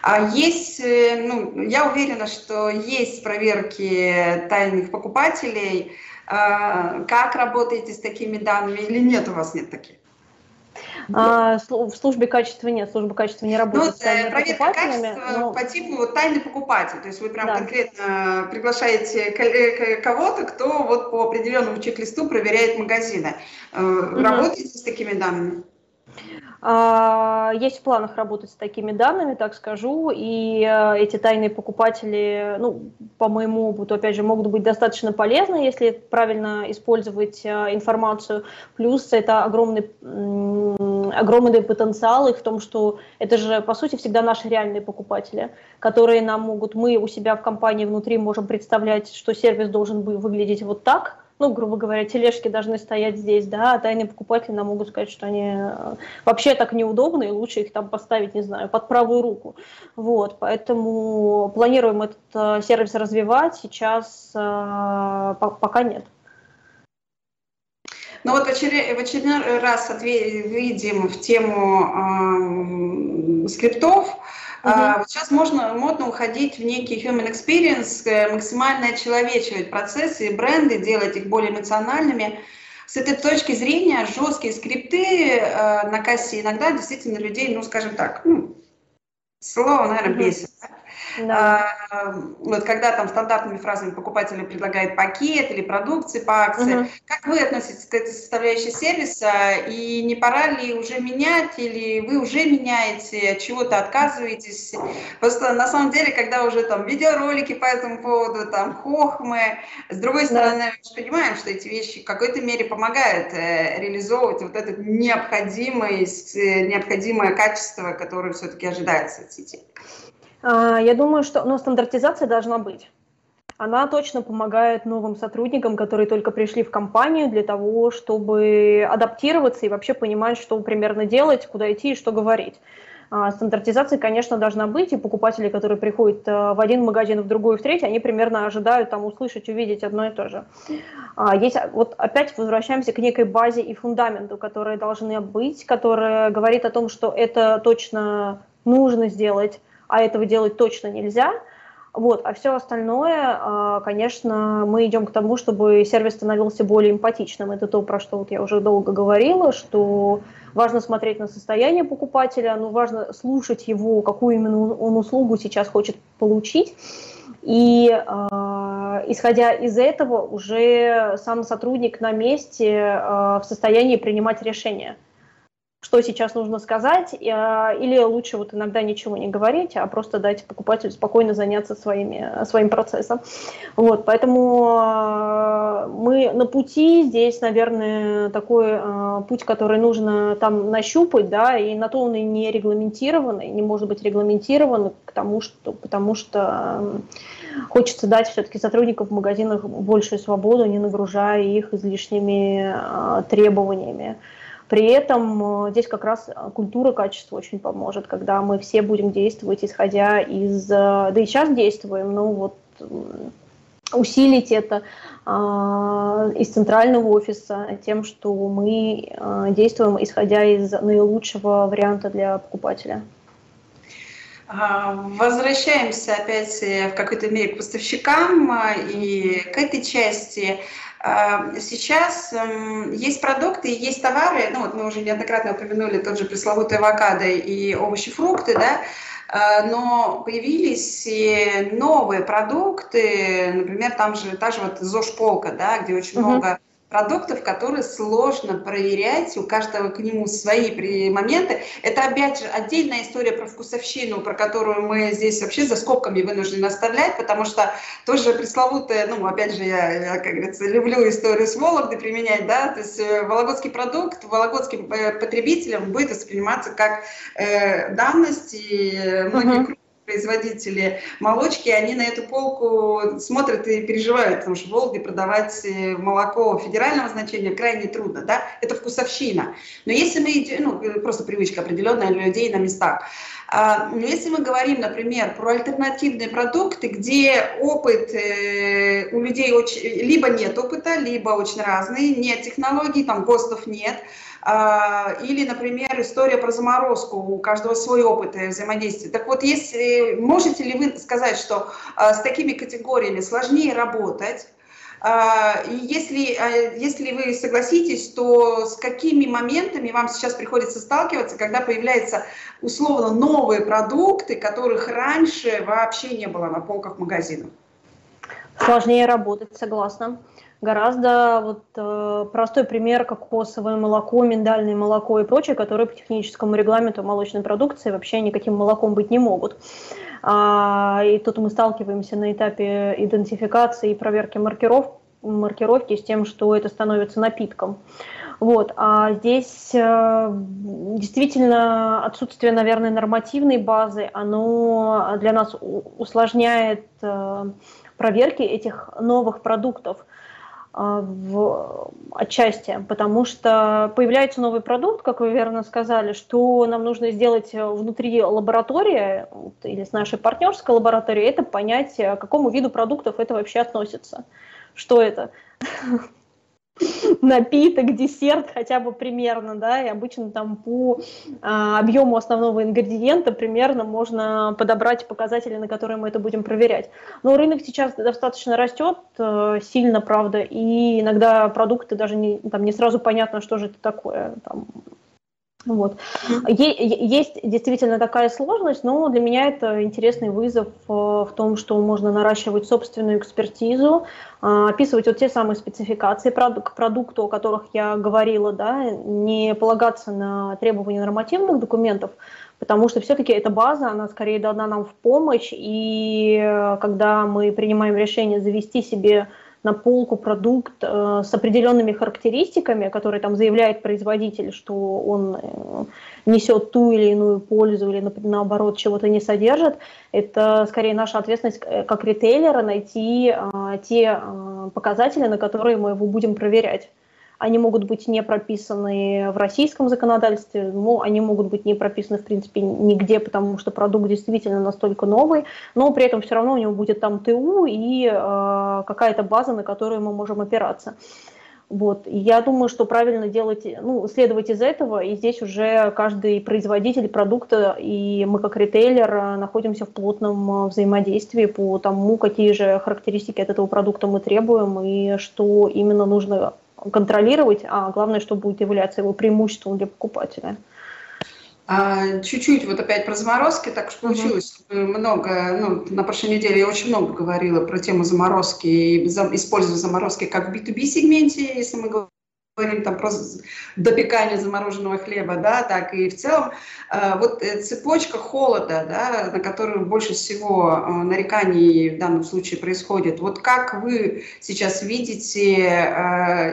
А есть, э, ну, я уверена, что есть проверки тайных покупателей. А, как работаете с такими данными или нет у вас нет таких? А, в службе качества нет, служба качества не работает ну, с тайными покупателями. Но... по типу вот, тайный покупатель, то есть вы прям да. конкретно приглашаете кого-то, кто вот по определенному чек-листу проверяет магазины. Угу. Работаете с такими данными? А, есть в планах работать с такими данными, так скажу, и э, эти тайные покупатели, ну, по моему опыту, опять же, могут быть достаточно полезны, если правильно использовать э, информацию. Плюс это огромный, огромный потенциал их в том, что это же, по сути, всегда наши реальные покупатели, которые нам могут, мы у себя в компании внутри можем представлять, что сервис должен выглядеть вот так, ну, грубо говоря, тележки должны стоять здесь, да, а тайные покупатели нам могут сказать, что они э, вообще так неудобны, и лучше их там поставить, не знаю, под правую руку. Вот, поэтому планируем этот э, сервис развивать, сейчас э, пока нет. Ну вот в очередной, раз выйдем в тему э, скриптов. Угу. А, сейчас можно, модно уходить в некий human experience, э, максимально очеловечивать процессы и бренды, делать их более эмоциональными. С этой точки зрения жесткие скрипты э, на кассе иногда действительно людей, ну, скажем так, ну, слово, наверное, бесит. Да? Да. А, вот когда там стандартными фразами покупатель предлагает пакет или продукции по акции, угу. как вы относитесь к этой составляющей сервиса и не пора ли уже менять или вы уже меняете, от чего-то отказываетесь? Просто на самом деле, когда уже там видеоролики по этому поводу, там хохмы, с другой стороны, да. мы понимаем, что эти вещи в какой-то мере помогают э, реализовывать вот это необходимое, необходимое качество, которое все-таки ожидается от сети. А, я думаю, что ну, стандартизация должна быть. Она точно помогает новым сотрудникам, которые только пришли в компанию для того, чтобы адаптироваться и вообще понимать, что примерно делать, куда идти и что говорить. А, стандартизация, конечно, должна быть, и покупатели, которые приходят э, в один магазин, в другой, в третий, они примерно ожидают там услышать, увидеть одно и то же. А, есть, вот опять возвращаемся к некой базе и фундаменту, которые должны быть, которые говорит о том, что это точно нужно сделать, а этого делать точно нельзя. Вот, а все остальное, а, конечно, мы идем к тому, чтобы сервис становился более эмпатичным. Это то, про что вот я уже долго говорила, что важно смотреть на состояние покупателя, но важно слушать его, какую именно он услугу сейчас хочет получить. И э, исходя из этого, уже сам сотрудник на месте э, в состоянии принимать решения что сейчас нужно сказать, а, или лучше вот иногда ничего не говорить, а просто дать покупателю спокойно заняться своими, своим процессом. Вот, поэтому а, мы на пути, здесь, наверное, такой а, путь, который нужно там нащупать, да, и на то он и не регламентированный, не может быть регламентирован, потому что, потому что хочется дать все-таки сотрудникам в магазинах большую свободу, не нагружая их излишними требованиями. При этом э, здесь как раз э, культура качества очень поможет, когда мы все будем действовать, исходя из... Э, да и сейчас действуем, но вот усилить это э, из центрального офиса тем, что мы действуем, исходя из наилучшего варианта для покупателя. А, возвращаемся опять в какой-то мере к поставщикам и к этой части. А, сейчас эм, есть продукты, есть товары, ну вот мы уже неоднократно упомянули тот же пресловутый авокадо и овощи, фрукты, да, а, но появились новые продукты, например, там же та же вот ЗОЖ-полка, да, где очень uh-huh. много продуктов, которые сложно проверять, у каждого к нему свои моменты. Это, опять же, отдельная история про вкусовщину, про которую мы здесь вообще за скобками вынуждены оставлять, потому что тоже пресловутая, ну, опять же, я, я как говорится, люблю историю с Вологды применять, да, то есть э, вологодский продукт вологодским э, потребителям будет восприниматься как э, данность, и многие uh-huh производители молочки, они на эту полку смотрят и переживают, потому что Волге продавать э, молоко федерального значения крайне трудно, да, это вкусовщина. Но если мы, ну, просто привычка определенная людей на местах, а, но если мы говорим, например, про альтернативные продукты, где опыт э, у людей очень, либо нет опыта, либо очень разный, нет технологий, там ГОСТов нет, или, например, история про заморозку, у каждого свой опыт взаимодействия. Так вот, если, можете ли вы сказать, что а, с такими категориями сложнее работать, а, и если, если вы согласитесь, то с какими моментами вам сейчас приходится сталкиваться, когда появляются условно новые продукты, которых раньше вообще не было на полках магазинов? Сложнее работать, согласна гораздо вот э, простой пример кокосовое молоко, миндальное молоко и прочее, которые по техническому регламенту молочной продукции вообще никаким молоком быть не могут. А, и тут мы сталкиваемся на этапе идентификации и проверки маркиров, маркировки с тем, что это становится напитком. Вот. А здесь э, действительно отсутствие, наверное, нормативной базы, оно для нас усложняет э, проверки этих новых продуктов. А, в отчасти, потому что появляется новый продукт, как вы верно сказали, что нам нужно сделать внутри лаборатории или с нашей партнерской лабораторией, это понять, к какому виду продуктов это вообще относится. Что это? напиток, десерт хотя бы примерно, да, и обычно там по а, объему основного ингредиента примерно можно подобрать показатели, на которые мы это будем проверять. Но рынок сейчас достаточно растет э, сильно, правда, и иногда продукты даже не, там, не сразу понятно, что же это такое. Там, вот. Есть действительно такая сложность, но для меня это интересный вызов э, в том, что можно наращивать собственную экспертизу, э, описывать вот те самые спецификации к продукту, о которых я говорила, да, не полагаться на требования нормативных документов, потому что все-таки эта база, она скорее дана нам в помощь, и э, когда мы принимаем решение завести себе на полку продукт э, с определенными характеристиками, которые там заявляет производитель, что он э, несет ту или иную пользу или наоборот чего-то не содержит, это скорее наша ответственность э, как ритейлера найти э, те э, показатели, на которые мы его будем проверять. Они могут быть не прописаны в российском законодательстве, но они могут быть не прописаны, в принципе, нигде, потому что продукт действительно настолько новый, но при этом все равно у него будет там ТУ и э, какая-то база, на которую мы можем опираться. Вот. я думаю, что правильно делать, ну, следовать из этого, и здесь уже каждый производитель продукта, и мы как ритейлер находимся в плотном э, взаимодействии по тому, какие же характеристики от этого продукта мы требуем, и что именно нужно контролировать, а главное, что будет являться его преимуществом для покупателя. А, чуть-чуть вот опять про заморозки, так уж получилось uh-huh. много, ну, на прошлой неделе я очень много говорила про тему заморозки и за, использую заморозки как в B2B сегменте, если мы говорим там про допекание замороженного хлеба, да, так и в целом э, вот э, цепочка холода, да, на которую больше всего э, нареканий в данном случае происходит. Вот как вы сейчас видите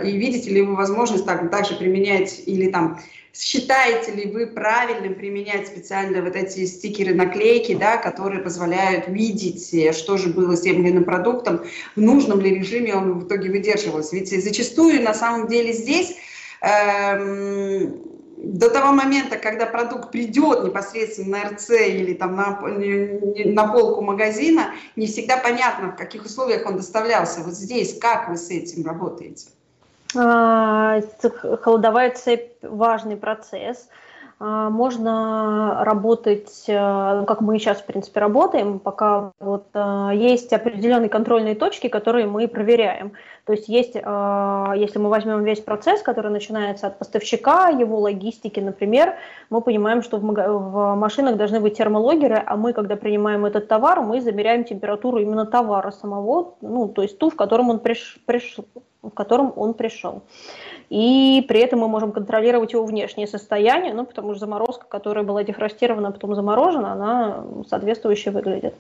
и видите ли вы возможность так, также применять или там Считаете ли вы правильным применять специально вот эти стикеры, наклейки, да, которые позволяют видеть, э, что же было с тем или иным продуктом, в нужном ли режиме он в итоге выдерживался? Ведь зачастую на самом деле здесь эм, до того момента, когда продукт придет непосредственно на РЦ или там на, на полку магазина, не всегда понятно, в каких условиях он доставлялся. Вот здесь как вы с этим работаете? А, холодовая цепь – важный процесс. А, можно работать, э, как мы сейчас, в принципе, работаем, пока вот э, есть определенные контрольные точки, которые мы проверяем. То есть есть, э, если мы возьмем весь процесс, который начинается от поставщика, его логистики, например, мы понимаем, что в машинах должны быть термологеры, а мы, когда принимаем этот товар, мы замеряем температуру именно товара самого, ну, то есть ту, в котором он приш, приш, в котором он пришел. И при этом мы можем контролировать его внешнее состояние, ну, потому что заморозка, которая была дефростирована, потом заморожена, она соответствующе выглядит.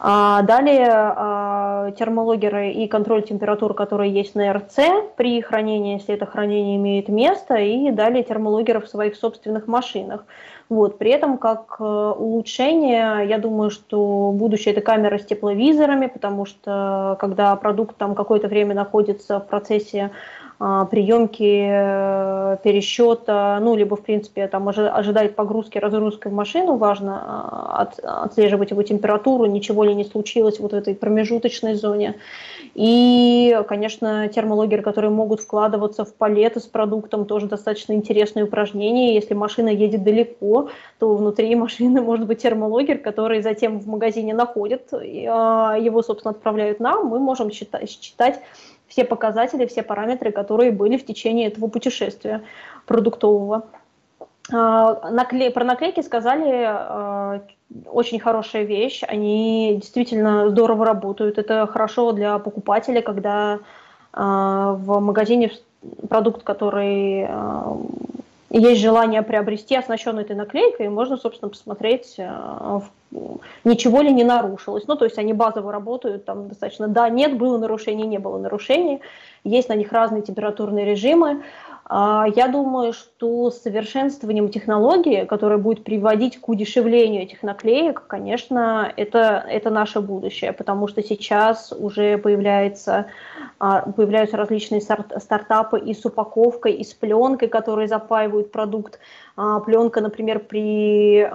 А далее а, термологеры и контроль температуры, которые есть на РЦ при хранении, если это хранение имеет место, и далее термологеры в своих собственных машинах. Вот. При этом, как э, улучшение, я думаю, что будущее это камеры с тепловизорами, потому что когда продукт там какое-то время находится в процессе а, приемки, э, пересчета, ну, либо, в принципе, там ожидает погрузки, разгрузки в машину, важно а, от, отслеживать его температуру, ничего ли не случилось вот в этой промежуточной зоне. И, конечно, термологеры, которые могут вкладываться в палеты с продуктом, тоже достаточно интересное упражнение. Если машина едет далеко, то внутри машины может быть термологер, который затем в магазине находит, а, его, собственно, отправляют нам, мы можем считать, считать все показатели, все параметры, которые были в течение этого путешествия продуктового. А, наклей, про наклейки сказали а, очень хорошая вещь, они действительно здорово работают. Это хорошо для покупателя, когда а, в магазине продукт, который есть желание приобрести оснащенную этой наклейкой, и можно, собственно, посмотреть, ничего ли не нарушилось. Ну, то есть они базово работают, там достаточно да, нет, было нарушение, не было нарушений, есть на них разные температурные режимы. А, я думаю, что совершенствованием технологии, которая будет приводить к удешевлению этих наклеек, конечно, это, это наше будущее, потому что сейчас уже появляется, а, появляются различные стартапы и с упаковкой, и с пленкой, которые запаивают продукт. А, Пленка, например, при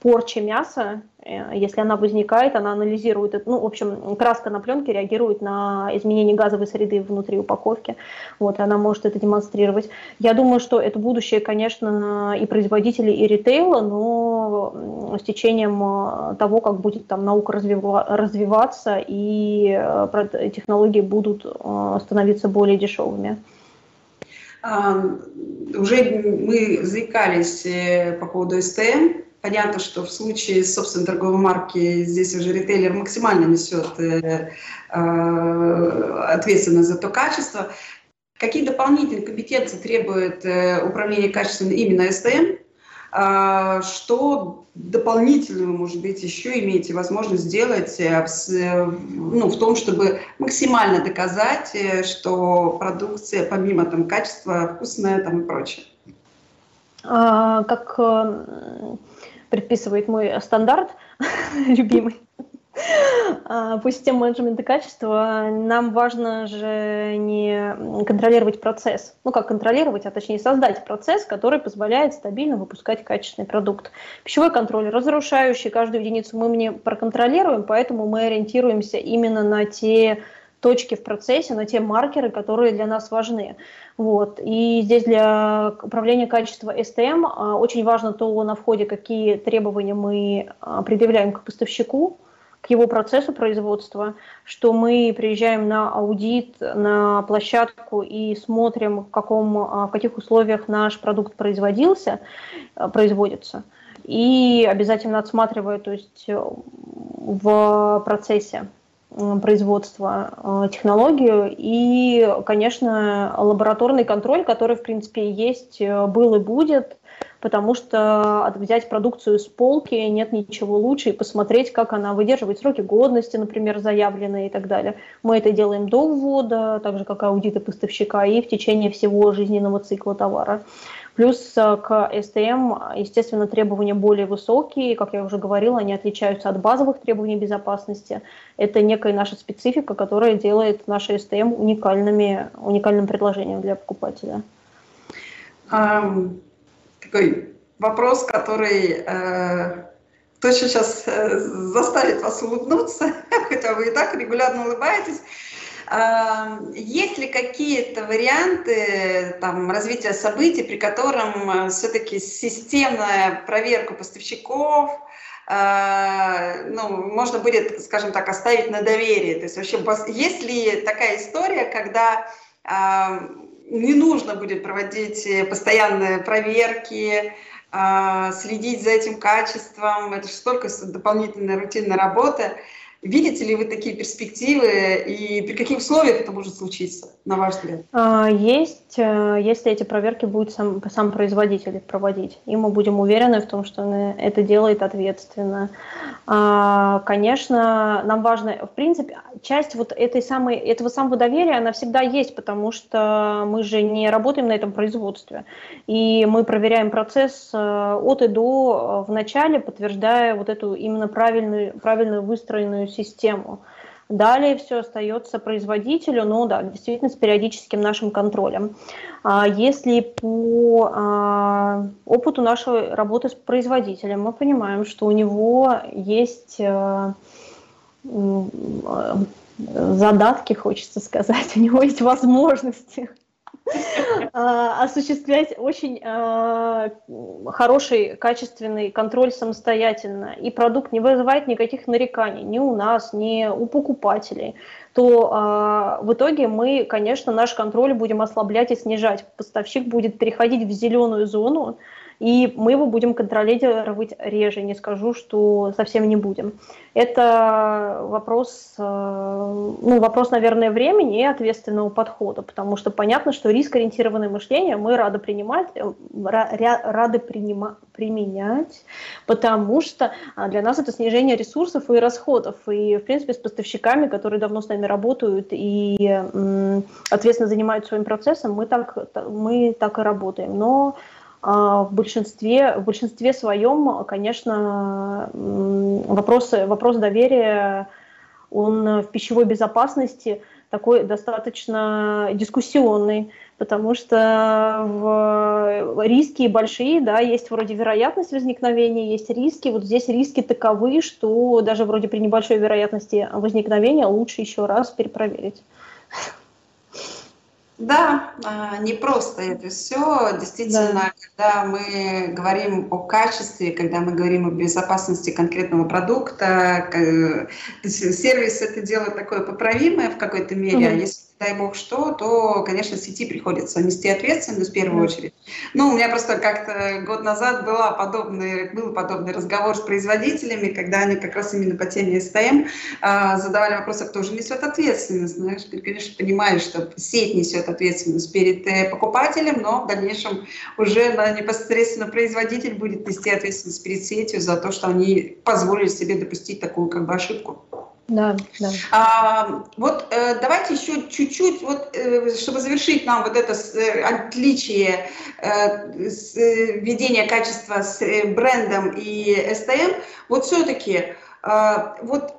порче мяса, э, если она возникает, она анализирует, это, ну, в общем, краска на пленке реагирует на изменение газовой среды внутри упаковки, вот, и она может это демонстрировать. Я думаю, что это будущее, конечно, и производителей, и ритейла, но с течением э, того, как будет там наука развива развиваться, и э, технологии будут становиться более дешевыми. Уже мы заикались по поводу СТМ, Понятно, что в случае с собственной торговой марки здесь уже ритейлер максимально несет э, э, ответственность за то качество. Какие дополнительные компетенции требует э, управление качеством именно СТМ? Э, что дополнительно, может быть, еще имеете возможность сделать э, ну, в том, чтобы максимально доказать, э, что продукция, помимо там, качества, вкусная там, и прочее? А, как предписывает мой стандарт любимый а, по системе менеджмента качества, нам важно же не контролировать процесс. Ну, как контролировать, а точнее создать процесс, который позволяет стабильно выпускать качественный продукт. Пищевой контроль разрушающий, каждую единицу мы не проконтролируем, поэтому мы ориентируемся именно на те точки в процессе, на те маркеры, которые для нас важны. Вот. И здесь для управления качеством STM а, очень важно то, на входе какие требования мы а, предъявляем к поставщику, к его процессу производства, что мы приезжаем на аудит, на площадку и смотрим, в, каком, а, в каких условиях наш продукт производился, производится. И обязательно отсматривая, то есть в процессе производства э, технологию и, конечно, лабораторный контроль, который, в принципе, есть, э, был и будет, потому что взять продукцию с полки нет ничего лучше и посмотреть, как она выдерживает сроки годности, например, заявленные и так далее. Мы это делаем до ввода, так же как аудиты поставщика и в течение всего жизненного цикла товара. Плюс э, к СТМ, естественно, требования более высокие, как я уже говорила, они отличаются от базовых требований безопасности. Это некая наша специфика, которая делает наши СТМ уникальными, уникальным предложением для покупателя. Um, такой вопрос, который э, точно сейчас э, заставит вас улыбнуться, хотя вы и так регулярно улыбаетесь. Есть ли какие-то варианты там, развития событий, при котором э, все-таки системная проверка поставщиков, э, ну, можно будет, скажем так, оставить на доверие. То есть вообще, есть ли такая история, когда не нужно будет проводить постоянные проверки, следить за этим качеством, это же столько дополнительной рутинной работы. Видите ли вы такие перспективы и при каких условиях это может случиться, на ваш взгляд? А, есть, э, если эти проверки будет сам, сам производитель проводить, и мы будем уверены в том, что он это делает ответственно. А, конечно, нам важно, в принципе, часть вот этой самой, этого самого доверия, она всегда есть, потому что мы же не работаем на этом производстве, и мы проверяем процесс э, от и до э, в начале, подтверждая вот эту именно правильную, правильную выстроенную систему. Далее все остается производителю, но да, действительно с периодическим нашим контролем. А если по а, опыту нашей работы с производителем мы понимаем, что у него есть а, задатки, хочется сказать, у него есть возможности осуществлять очень а, хороший, качественный контроль самостоятельно, и продукт не вызывает никаких нареканий ни у нас, ни у покупателей, то а, в итоге мы, конечно, наш контроль будем ослаблять и снижать. Поставщик будет переходить в зеленую зону, и мы его будем контролировать реже, не скажу, что совсем не будем. Это вопрос, э, ну, вопрос, наверное, времени и ответственного подхода, потому что понятно, что риск-ориентированное мышление мы рады принимать, э, рады принима, применять, потому что а, для нас это снижение ресурсов и расходов. И, в принципе, с поставщиками, которые давно с нами работают и ответственно занимаются своим процессом, мы так, мы так и работаем. Но в большинстве, в большинстве своем, конечно, вопрос, вопрос доверия, он в пищевой безопасности такой достаточно дискуссионный, потому что в риски большие, да, есть вроде вероятность возникновения, есть риски. Вот здесь риски таковы, что даже вроде при небольшой вероятности возникновения лучше еще раз перепроверить. Да, а, не просто это все. Действительно, да. когда мы говорим о качестве, когда мы говорим о безопасности конкретного продукта, сервис это дело такое поправимое в какой-то мере, угу. а если дай бог что, то, конечно, сети приходится нести ответственность в первую очередь. Ну, у меня просто как-то год назад была подобный, был подобный разговор с производителями, когда они как раз именно по теме СТМ а, задавали вопрос, а кто же несет ответственность. Знаешь, ты, конечно, понимаешь, что сеть несет ответственность перед э, покупателем, но в дальнейшем уже на непосредственно производитель будет нести ответственность перед сетью за то, что они позволили себе допустить такую как бы ошибку. Да, да. А, вот э, давайте еще чуть-чуть, вот, э, чтобы завершить нам вот это с, э, отличие э, с, э, ведения качества с э, брендом и СТМ, вот все-таки э, вот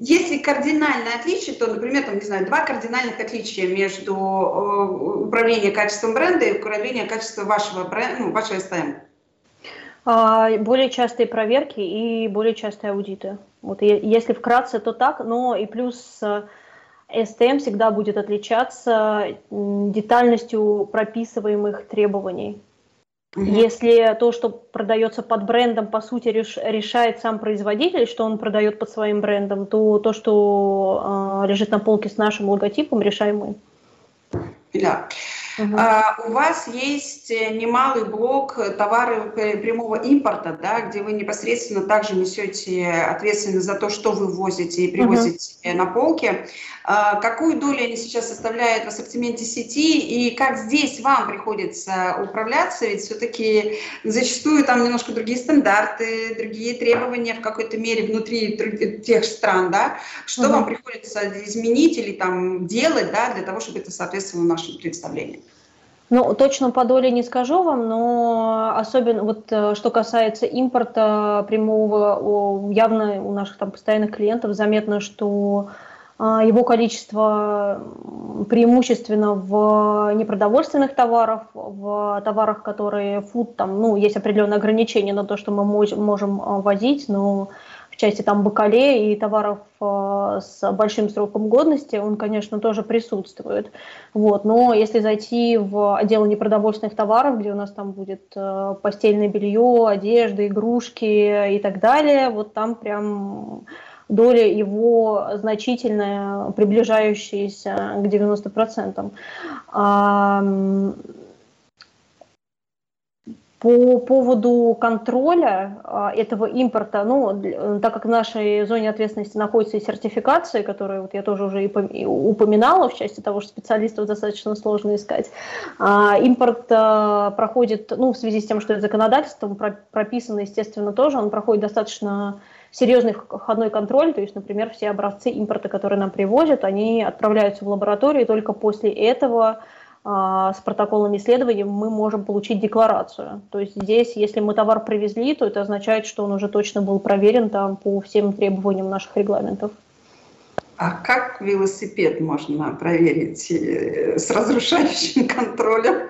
если кардинальное отличие, то, например, там, не знаю, два кардинальных отличия между э, управлением качеством бренда и управлением качеством вашего бренда, ну, вашего СТМ. А, более частые проверки и более частые аудиты. Вот если вкратце, то так, но и плюс э, СТМ всегда будет отличаться детальностью прописываемых требований. Угу. Если то, что продается под брендом, по сути реш, решает сам производитель, что он продает под своим брендом, то то, что э, лежит на полке с нашим логотипом, решаем мы. Да. Угу. А, у вас есть э, немалый блок товары прямого импорта, да, где вы непосредственно также несете ответственность за то, что вы возите и привозите угу. на полке. А, какую долю они сейчас составляют в ассортименте сети и как здесь вам приходится управляться? Ведь все-таки зачастую там немножко другие стандарты, другие требования в какой-то мере внутри тех стран, да? Что угу. вам приходится изменить или там делать, да, для того, чтобы это соответствовало нашим представлениям? Ну, точно по доле не скажу вам, но особенно вот э, что касается импорта прямого, явно у наших там постоянных клиентов заметно, что а, его количество преимущественно в непродовольственных товарах, в товарах, которые фуд, там, ну, есть определенные ограничения на то, что мы можем а, возить, но в части там бакале и товаров э, с большим сроком годности, он, конечно, тоже присутствует. Вот. Но если зайти в отдел непродовольственных товаров, где у нас там будет э, постельное белье, одежда, игрушки и так далее, вот там прям доля его значительная, приближающаяся к 90%. По поводу контроля а, этого импорта, ну, э, так как в нашей зоне ответственности находится и сертификации, которые вот я тоже уже и упоминала в части того, что специалистов достаточно сложно искать, а, импорт а, проходит, ну, в связи с тем, что это законодательством прописано, естественно, тоже, он проходит достаточно серьезный входной контроль, то есть, например, все образцы импорта, которые нам привозят, они отправляются в лабораторию, и только после этого с протоколом исследования мы можем получить декларацию. То есть здесь, если мы товар привезли, то это означает, что он уже точно был проверен там по всем требованиям наших регламентов. А как велосипед можно проверить э, с разрушающим контролем?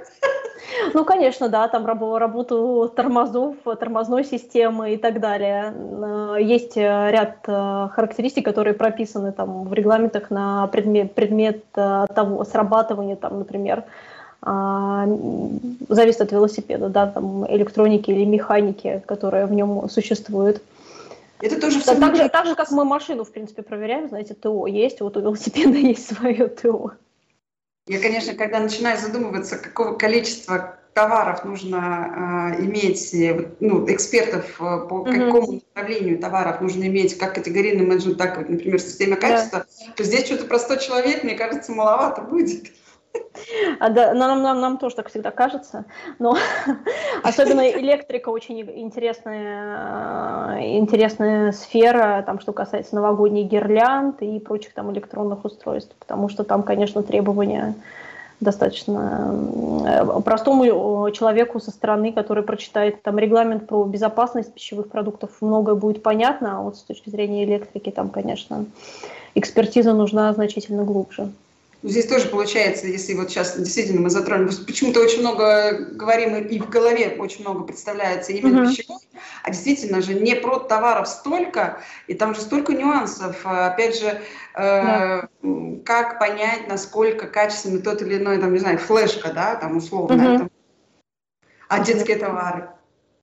Ну, конечно, да, там работу тормозов, тормозной системы и так далее. Э, есть э, ряд э, характеристик, которые прописаны там в регламентах на предмет, предмет того срабатывания, там, например, зависит от велосипеда, да, там электроники или механики, которые в нем существуют. Это тоже все так, же, так же, как мы машину, в принципе, проверяем, знаете, ТО есть, вот у велосипеда есть свое ТО. Я, конечно, когда начинаю задумываться, какого количества товаров нужно э, иметь, ну, экспертов э, по mm-hmm. какому направлению товаров нужно иметь, как категорийный менеджмент, так, например, система качества, да. то здесь что-то про 100 человек, мне кажется, маловато будет. А, да, нам, нам, нам тоже так всегда кажется, но особенно электрика очень интересная, э, интересная сфера, там, что касается новогодних гирлянд и прочих там электронных устройств, потому что там, конечно, требования достаточно э, простому человеку со стороны, который прочитает там регламент про безопасность пищевых продуктов, многое будет понятно, а вот с точки зрения электрики там, конечно, экспертиза нужна значительно глубже. Здесь тоже получается, если вот сейчас действительно мы затронем, почему-то очень много говорим и в голове очень много представляется именно uh-huh. пищевой, а действительно же не про товаров столько, и там же столько нюансов. Опять же, э, как понять, насколько качественный тот или иной, там, не знаю, флешка, да, там условно, uh-huh. там, а детские товары.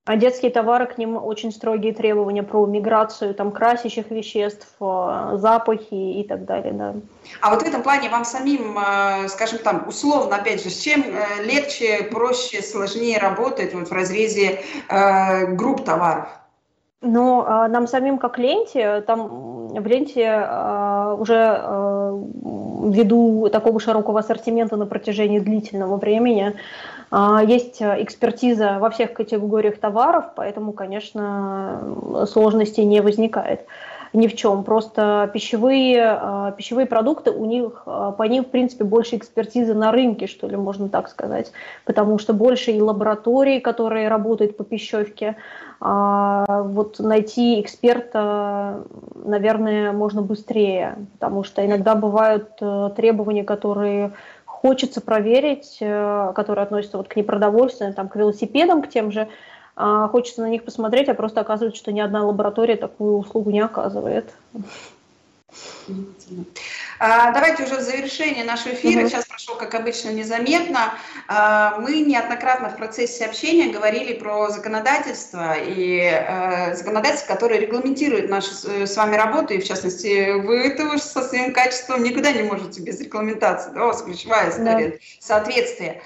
А детские товары, к ним очень строгие требования про миграцию там, красящих веществ, э, запахи и так далее. Да. А вот в этом плане вам самим, э, скажем там, условно, опять же, с чем э, легче, проще, сложнее работать вот в разрезе групп товаров? Ну, нам самим как ленте, там в ленте уже ввиду такого широкого ассортимента на протяжении длительного времени а, есть э, экспертиза во всех категориях товаров, поэтому, конечно, сложностей не возникает ни в чем. Просто пищевые, э, пищевые продукты, у них, э, по ним, в принципе, больше экспертизы на рынке, что ли, можно так сказать. Потому что больше и лабораторий, которые работают по пищевке. А вот найти эксперта, наверное, можно быстрее, потому что иногда бывают требования, которые хочется проверить, э, которые относятся вот к непродовольственным, там, к велосипедам, к тем же, а, хочется на них посмотреть, а просто оказывается, что ни одна лаборатория такую услугу не оказывает. А, давайте уже в завершение нашего эфира, сейчас прошел, как обычно, незаметно. А, мы неоднократно в процессе общения говорили про законодательство и э, законодательство, которое регламентирует нашу с вами работу, и в частности, вы тоже со своим качеством никуда не можете без регламентации, да, у вас ключевая история, да. соответствие.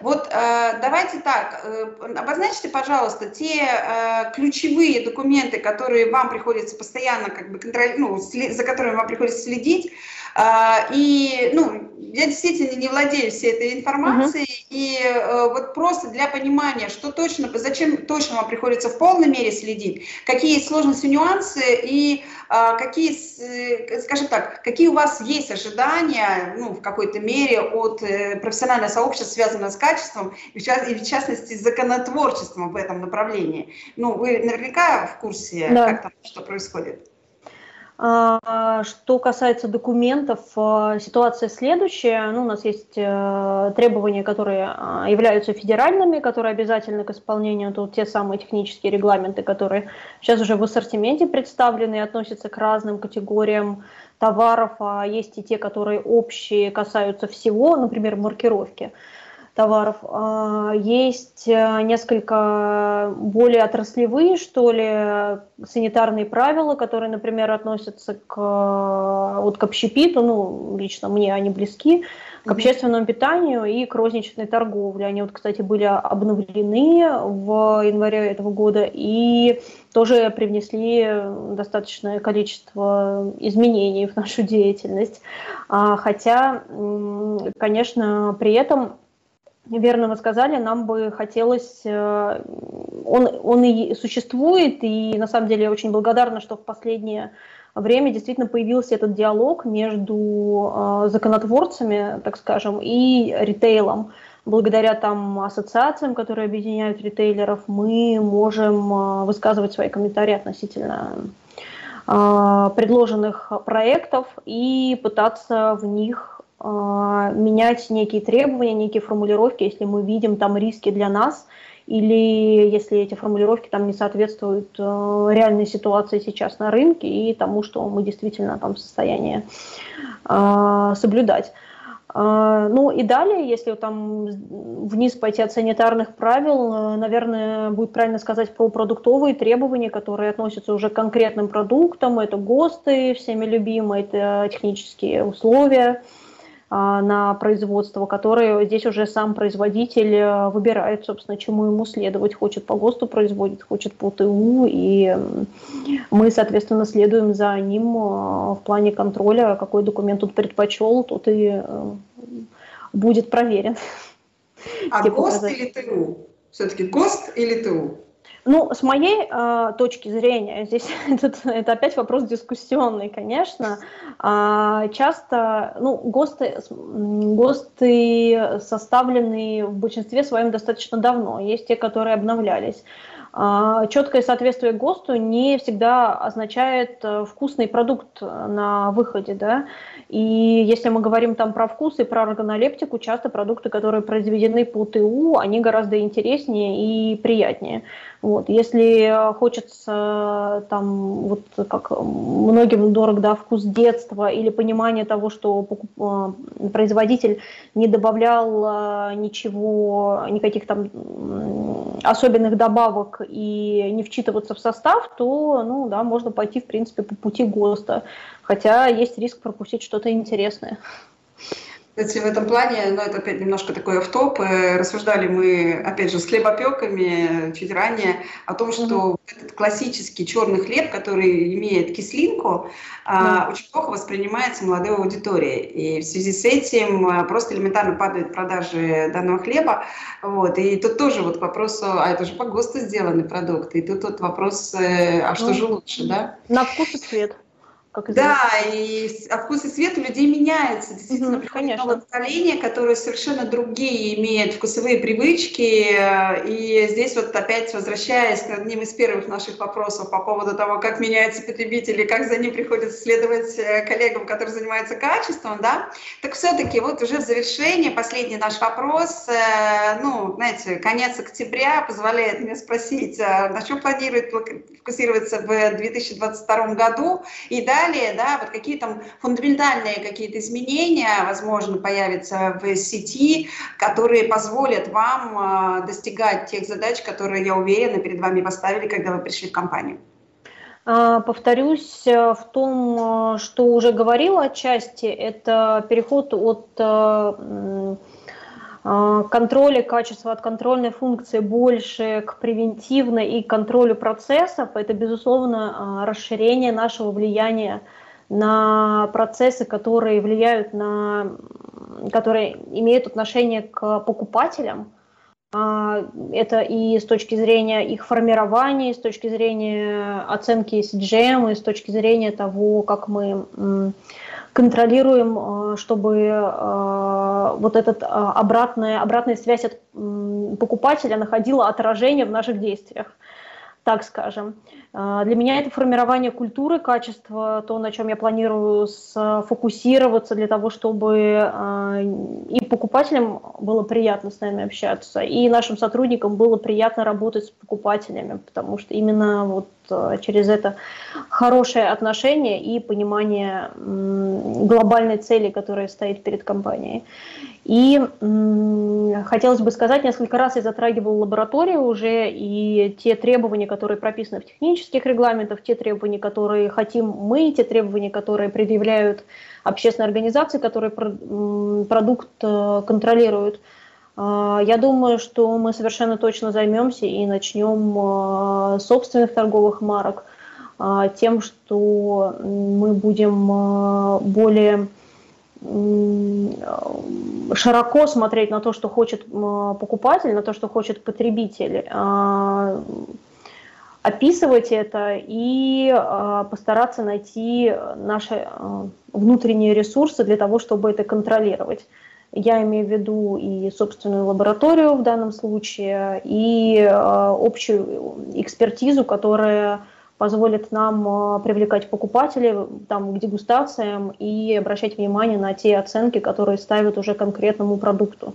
Вот э, давайте так, э, обозначьте, пожалуйста, те э, ключевые документы, которые вам приходится постоянно как бы контроль, ну, за которыми вам приходится следить. Э, и, ну, я действительно не владею всей этой информацией, uh-huh. и э, вот просто для понимания, что точно, зачем точно вам приходится в полной мере следить, какие сложности, нюансы и э, какие, э, скажем так, какие у вас есть ожидания, ну, в какой-то мере от э, профессионального сообщества, связанного с качеством, и в, част, и в частности с законотворчеством в этом направлении. Ну, вы наверняка в курсе, да. как там, что происходит. А, что касается документов, а, ситуация следующая. Ну, у нас есть э, требования, которые а, являются федеральными, которые обязательны к исполнению. Тут те самые технические регламенты, которые сейчас уже в ассортименте представлены и относятся к разным категориям товаров. А есть и те, которые общие, касаются всего, например, маркировки товаров. А, есть э, несколько более отраслевые, что ли, санитарные правила, которые, например, относятся к, вот, к общепиту, ну, лично мне они близки, к общественному питанию и к розничной торговле. Они вот, кстати, были обновлены в январе этого года и тоже привнесли достаточное количество изменений в нашу деятельность. А, хотя, конечно, при этом верно вы сказали, нам бы хотелось, э, он, он и существует, и на самом деле я очень благодарна, что в последнее время действительно появился этот диалог между э, законотворцами, так скажем, и ритейлом. Благодаря там ассоциациям, которые объединяют ритейлеров, мы можем э, высказывать свои комментарии относительно предложенных проектов и пытаться в них менять некие требования, некие формулировки, если мы видим там риски для нас, или если эти формулировки там не соответствуют э, реальной ситуации сейчас на рынке и тому, что мы действительно там в состоянии э, соблюдать. Э, ну и далее, если там вниз пойти от санитарных правил, э, наверное, будет правильно сказать про продуктовые требования, которые относятся уже к конкретным продуктам. Это ГОСТы, всеми любимые, это технические условия, а, на производство, которые здесь уже сам производитель э, выбирает, собственно, чему ему следовать. Хочет по ГОСТу производит, хочет по ТУ, и мы, соответственно, следуем за ним э, в плане контроля, какой документ тут предпочел, тот и э, будет проверен. А ГОСТ или ТУ? Все-таки ГОСТ или ТУ? Ну, с моей э, точки зрения, здесь этот, это опять вопрос дискуссионный, конечно. Э, часто, ну, ГОСТы, ГОСТы составлены в большинстве своем достаточно давно. Есть те, которые обновлялись. Э, четкое соответствие ГОСТу не всегда означает э, вкусный продукт на выходе, да. И если мы говорим там про вкус и про органолептику, часто продукты, которые произведены по ТУ, они гораздо интереснее и приятнее. Вот. Если хочется там, вот как многим дорог, да, вкус детства или понимание того, что э, производитель не добавлял э, ничего, никаких там особенных добавок и не вчитываться в состав, то, ну, да, можно пойти, в принципе, по пути ГОСТа. Хотя есть риск пропустить что-то интересное. Кстати, в этом плане, ну, это опять немножко такой автоп, э, рассуждали мы, опять же, с хлебопеками чуть ранее о том, что mm-hmm. этот классический черный хлеб, который имеет кислинку, mm-hmm. очень плохо воспринимается молодой аудиторией. И в связи с этим э, просто элементарно падают продажи данного хлеба. Вот. И тут тоже вот к вопросу, а это же по ГОСТу сделанный продукт. И тут вот вопрос, э, а что mm-hmm. же лучше, да? На вкус и цвет. Как да, и а вкус и цвет у людей меняется. Действительно, mm приходит новое поколение, которое совершенно другие имеет вкусовые привычки. И здесь вот опять возвращаясь к одним из первых наших вопросов по поводу того, как меняются потребители, как за ним приходится следовать э, коллегам, которые занимаются качеством, да, так все-таки вот уже в завершении последний наш вопрос, э, ну, знаете, конец октября позволяет мне спросить, э, на чем планирует фокусироваться в 2022 году, и да, далее, да, вот какие там фундаментальные какие-то изменения, возможно, появятся в сети, которые позволят вам э, достигать тех задач, которые, я уверена, перед вами поставили, когда вы пришли в компанию. А, повторюсь э, в том, э, что уже говорила отчасти, это переход от контроля качества от контрольной функции больше к превентивной и контролю процессов, это, безусловно, расширение нашего влияния на процессы, которые влияют на, которые имеют отношение к покупателям. Это и с точки зрения их формирования, и с точки зрения оценки CGM, и с точки зрения того, как мы контролируем, э, чтобы э, вот эта э, обратная, обратная связь от покупателя находила отражение в наших действиях, так скажем. А, для меня это формирование культуры качества, то, на чем я планирую сфокусироваться для того, чтобы а, и покупателям было приятно с нами общаться, и нашим сотрудникам было приятно работать с покупателями, потому что именно вот а, через это хорошее отношение и понимание глобальной цели, которая стоит перед компанией. И хотелось бы сказать, несколько раз я затрагивал лабораторию уже, и те требования, которые прописаны в технических регламентах, те требования, которые хотим мы, те требования, которые предъявляют общественные организации, которые продукт э, контролируют, я думаю, что мы совершенно точно займемся и начнем собственных торговых марок тем, что мы будем более широко смотреть на то, что хочет покупатель, на то, что хочет потребитель, а, описывать это и а, постараться найти наши а, внутренние ресурсы для того, чтобы это контролировать. Я имею в виду и собственную лабораторию в данном случае, и общую экспертизу, которая позволит нам э, привлекать покупателей там, к дегустациям и обращать внимание на те оценки, которые ставят уже конкретному продукту.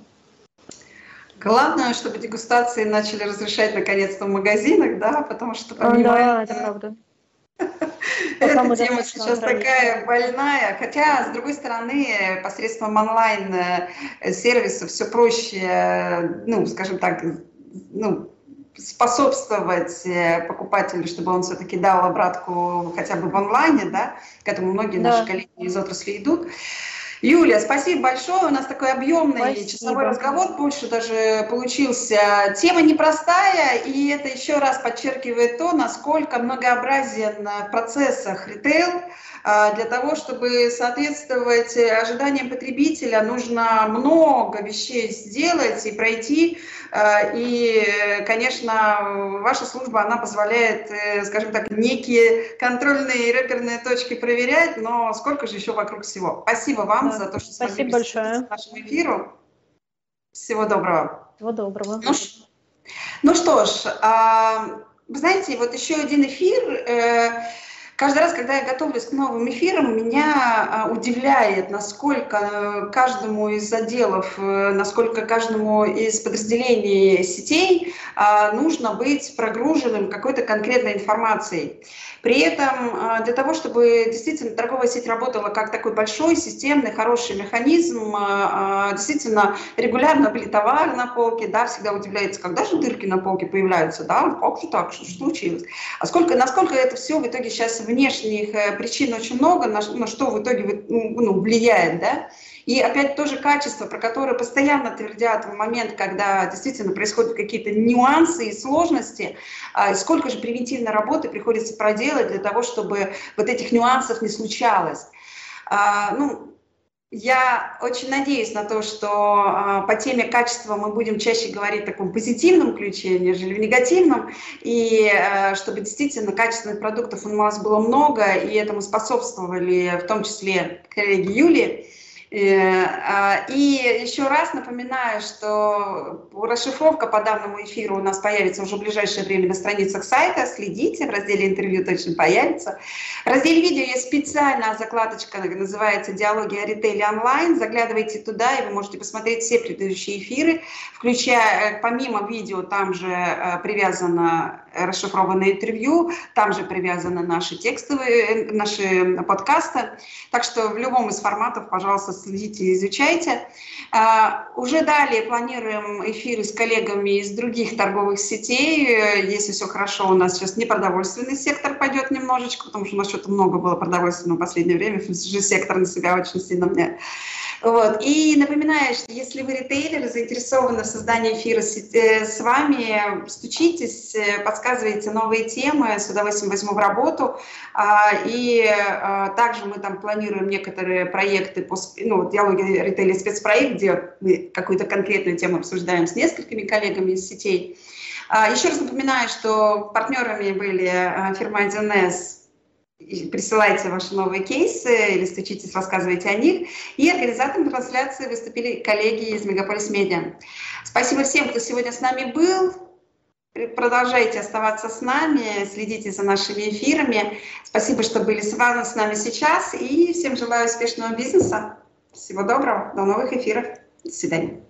Главное, чтобы дегустации начали разрешать наконец-то в магазинах, да, потому что понимаете... Да, это правда. Эта тема сейчас такая больная, хотя, с другой стороны, посредством онлайн-сервиса все проще, э, ну, скажем так, ну, способствовать э, покупателю, чтобы он все-таки дал обратку хотя бы в онлайне, да, к этому многие да. наши коллеги из отрасли идут. Юлия, спасибо большое. У нас такой объемный спасибо. часовой разговор, больше даже получился. Тема непростая, и это еще раз подчеркивает то, насколько многообразен в процессах ритейл, для того, чтобы соответствовать ожиданиям потребителя, нужно много вещей сделать и пройти. А, и, конечно, ваша служба, она позволяет, э, скажем так, некие контрольные и реперные точки проверять, но сколько же еще вокруг всего. Спасибо вам да. за то, что Спасибо большое. к нашему эфиру. Всего доброго. Всего доброго. Ну, ну что ж, а, вы знаете, вот еще один эфир э, Каждый раз, когда я готовлюсь к новым эфирам, меня а, удивляет, насколько э, каждому из отделов, э, насколько каждому из подразделений сетей а, нужно быть прогруженным какой-то конкретной информацией. При этом а, для того, чтобы действительно торговая сеть работала как такой большой, системный, хороший механизм, действительно регулярно были товары на полке, да, всегда удивляется, когда же дырки на полке появляются, да, как же так, что случилось? А сколько, насколько это все в итоге сейчас внешних э, причин очень много, на, на что в итоге ну, влияет, да? И опять тоже качество, про которое постоянно твердят в момент, когда действительно происходят какие-то нюансы и сложности, а, сколько же превентивной работы приходится проделать для того, чтобы вот этих нюансов не случалось. А, ну, я очень надеюсь на то, что а, по теме качества мы будем чаще говорить в таком позитивном ключе, нежели в негативном, и чтобы действительно качественных продуктов у нас было много, и этому способствовали в том числе коллеги Юли. Э, а, и еще раз напоминаю, что расшифровка по данному эфиру у нас появится уже в ближайшее время на страницах сайта. Следите, в разделе интервью точно появится. В разделе видео есть специальная закладочка, называется «Диалоги о ритейле онлайн». Заглядывайте туда, и вы можете посмотреть все предыдущие эфиры, включая, э, помимо видео, там же э, привязано расшифрованное интервью, там же привязаны наши текстовые, наши подкасты. Так что в любом из форматов, пожалуйста, следите и изучайте. А, уже далее планируем эфиры с коллегами из других торговых сетей. Если все хорошо, у нас сейчас не продовольственный сектор пойдет немножечко, потому что у нас что-то много было продовольственного в последнее время. Сектор на себя очень сильно мне вот. И напоминаю, что если вы ритейлеры, заинтересованы в создании эфира с, э, вами, стучитесь, э, подсказывайте новые темы, с удовольствием возьму в работу. А, и а, также мы там планируем некоторые проекты, по, ну, диалоги ритейля спецпроект, где мы какую-то конкретную тему обсуждаем с несколькими коллегами из сетей. А, еще раз напоминаю, что партнерами были фирма 1С, присылайте ваши новые кейсы или стучитесь, рассказывайте о них. И организатором трансляции выступили коллеги из Мегаполис Медиа. Спасибо всем, кто сегодня с нами был. Продолжайте оставаться с нами, следите за нашими эфирами. Спасибо, что были с вами с нами сейчас. И всем желаю успешного бизнеса. Всего доброго. До новых эфиров. До свидания.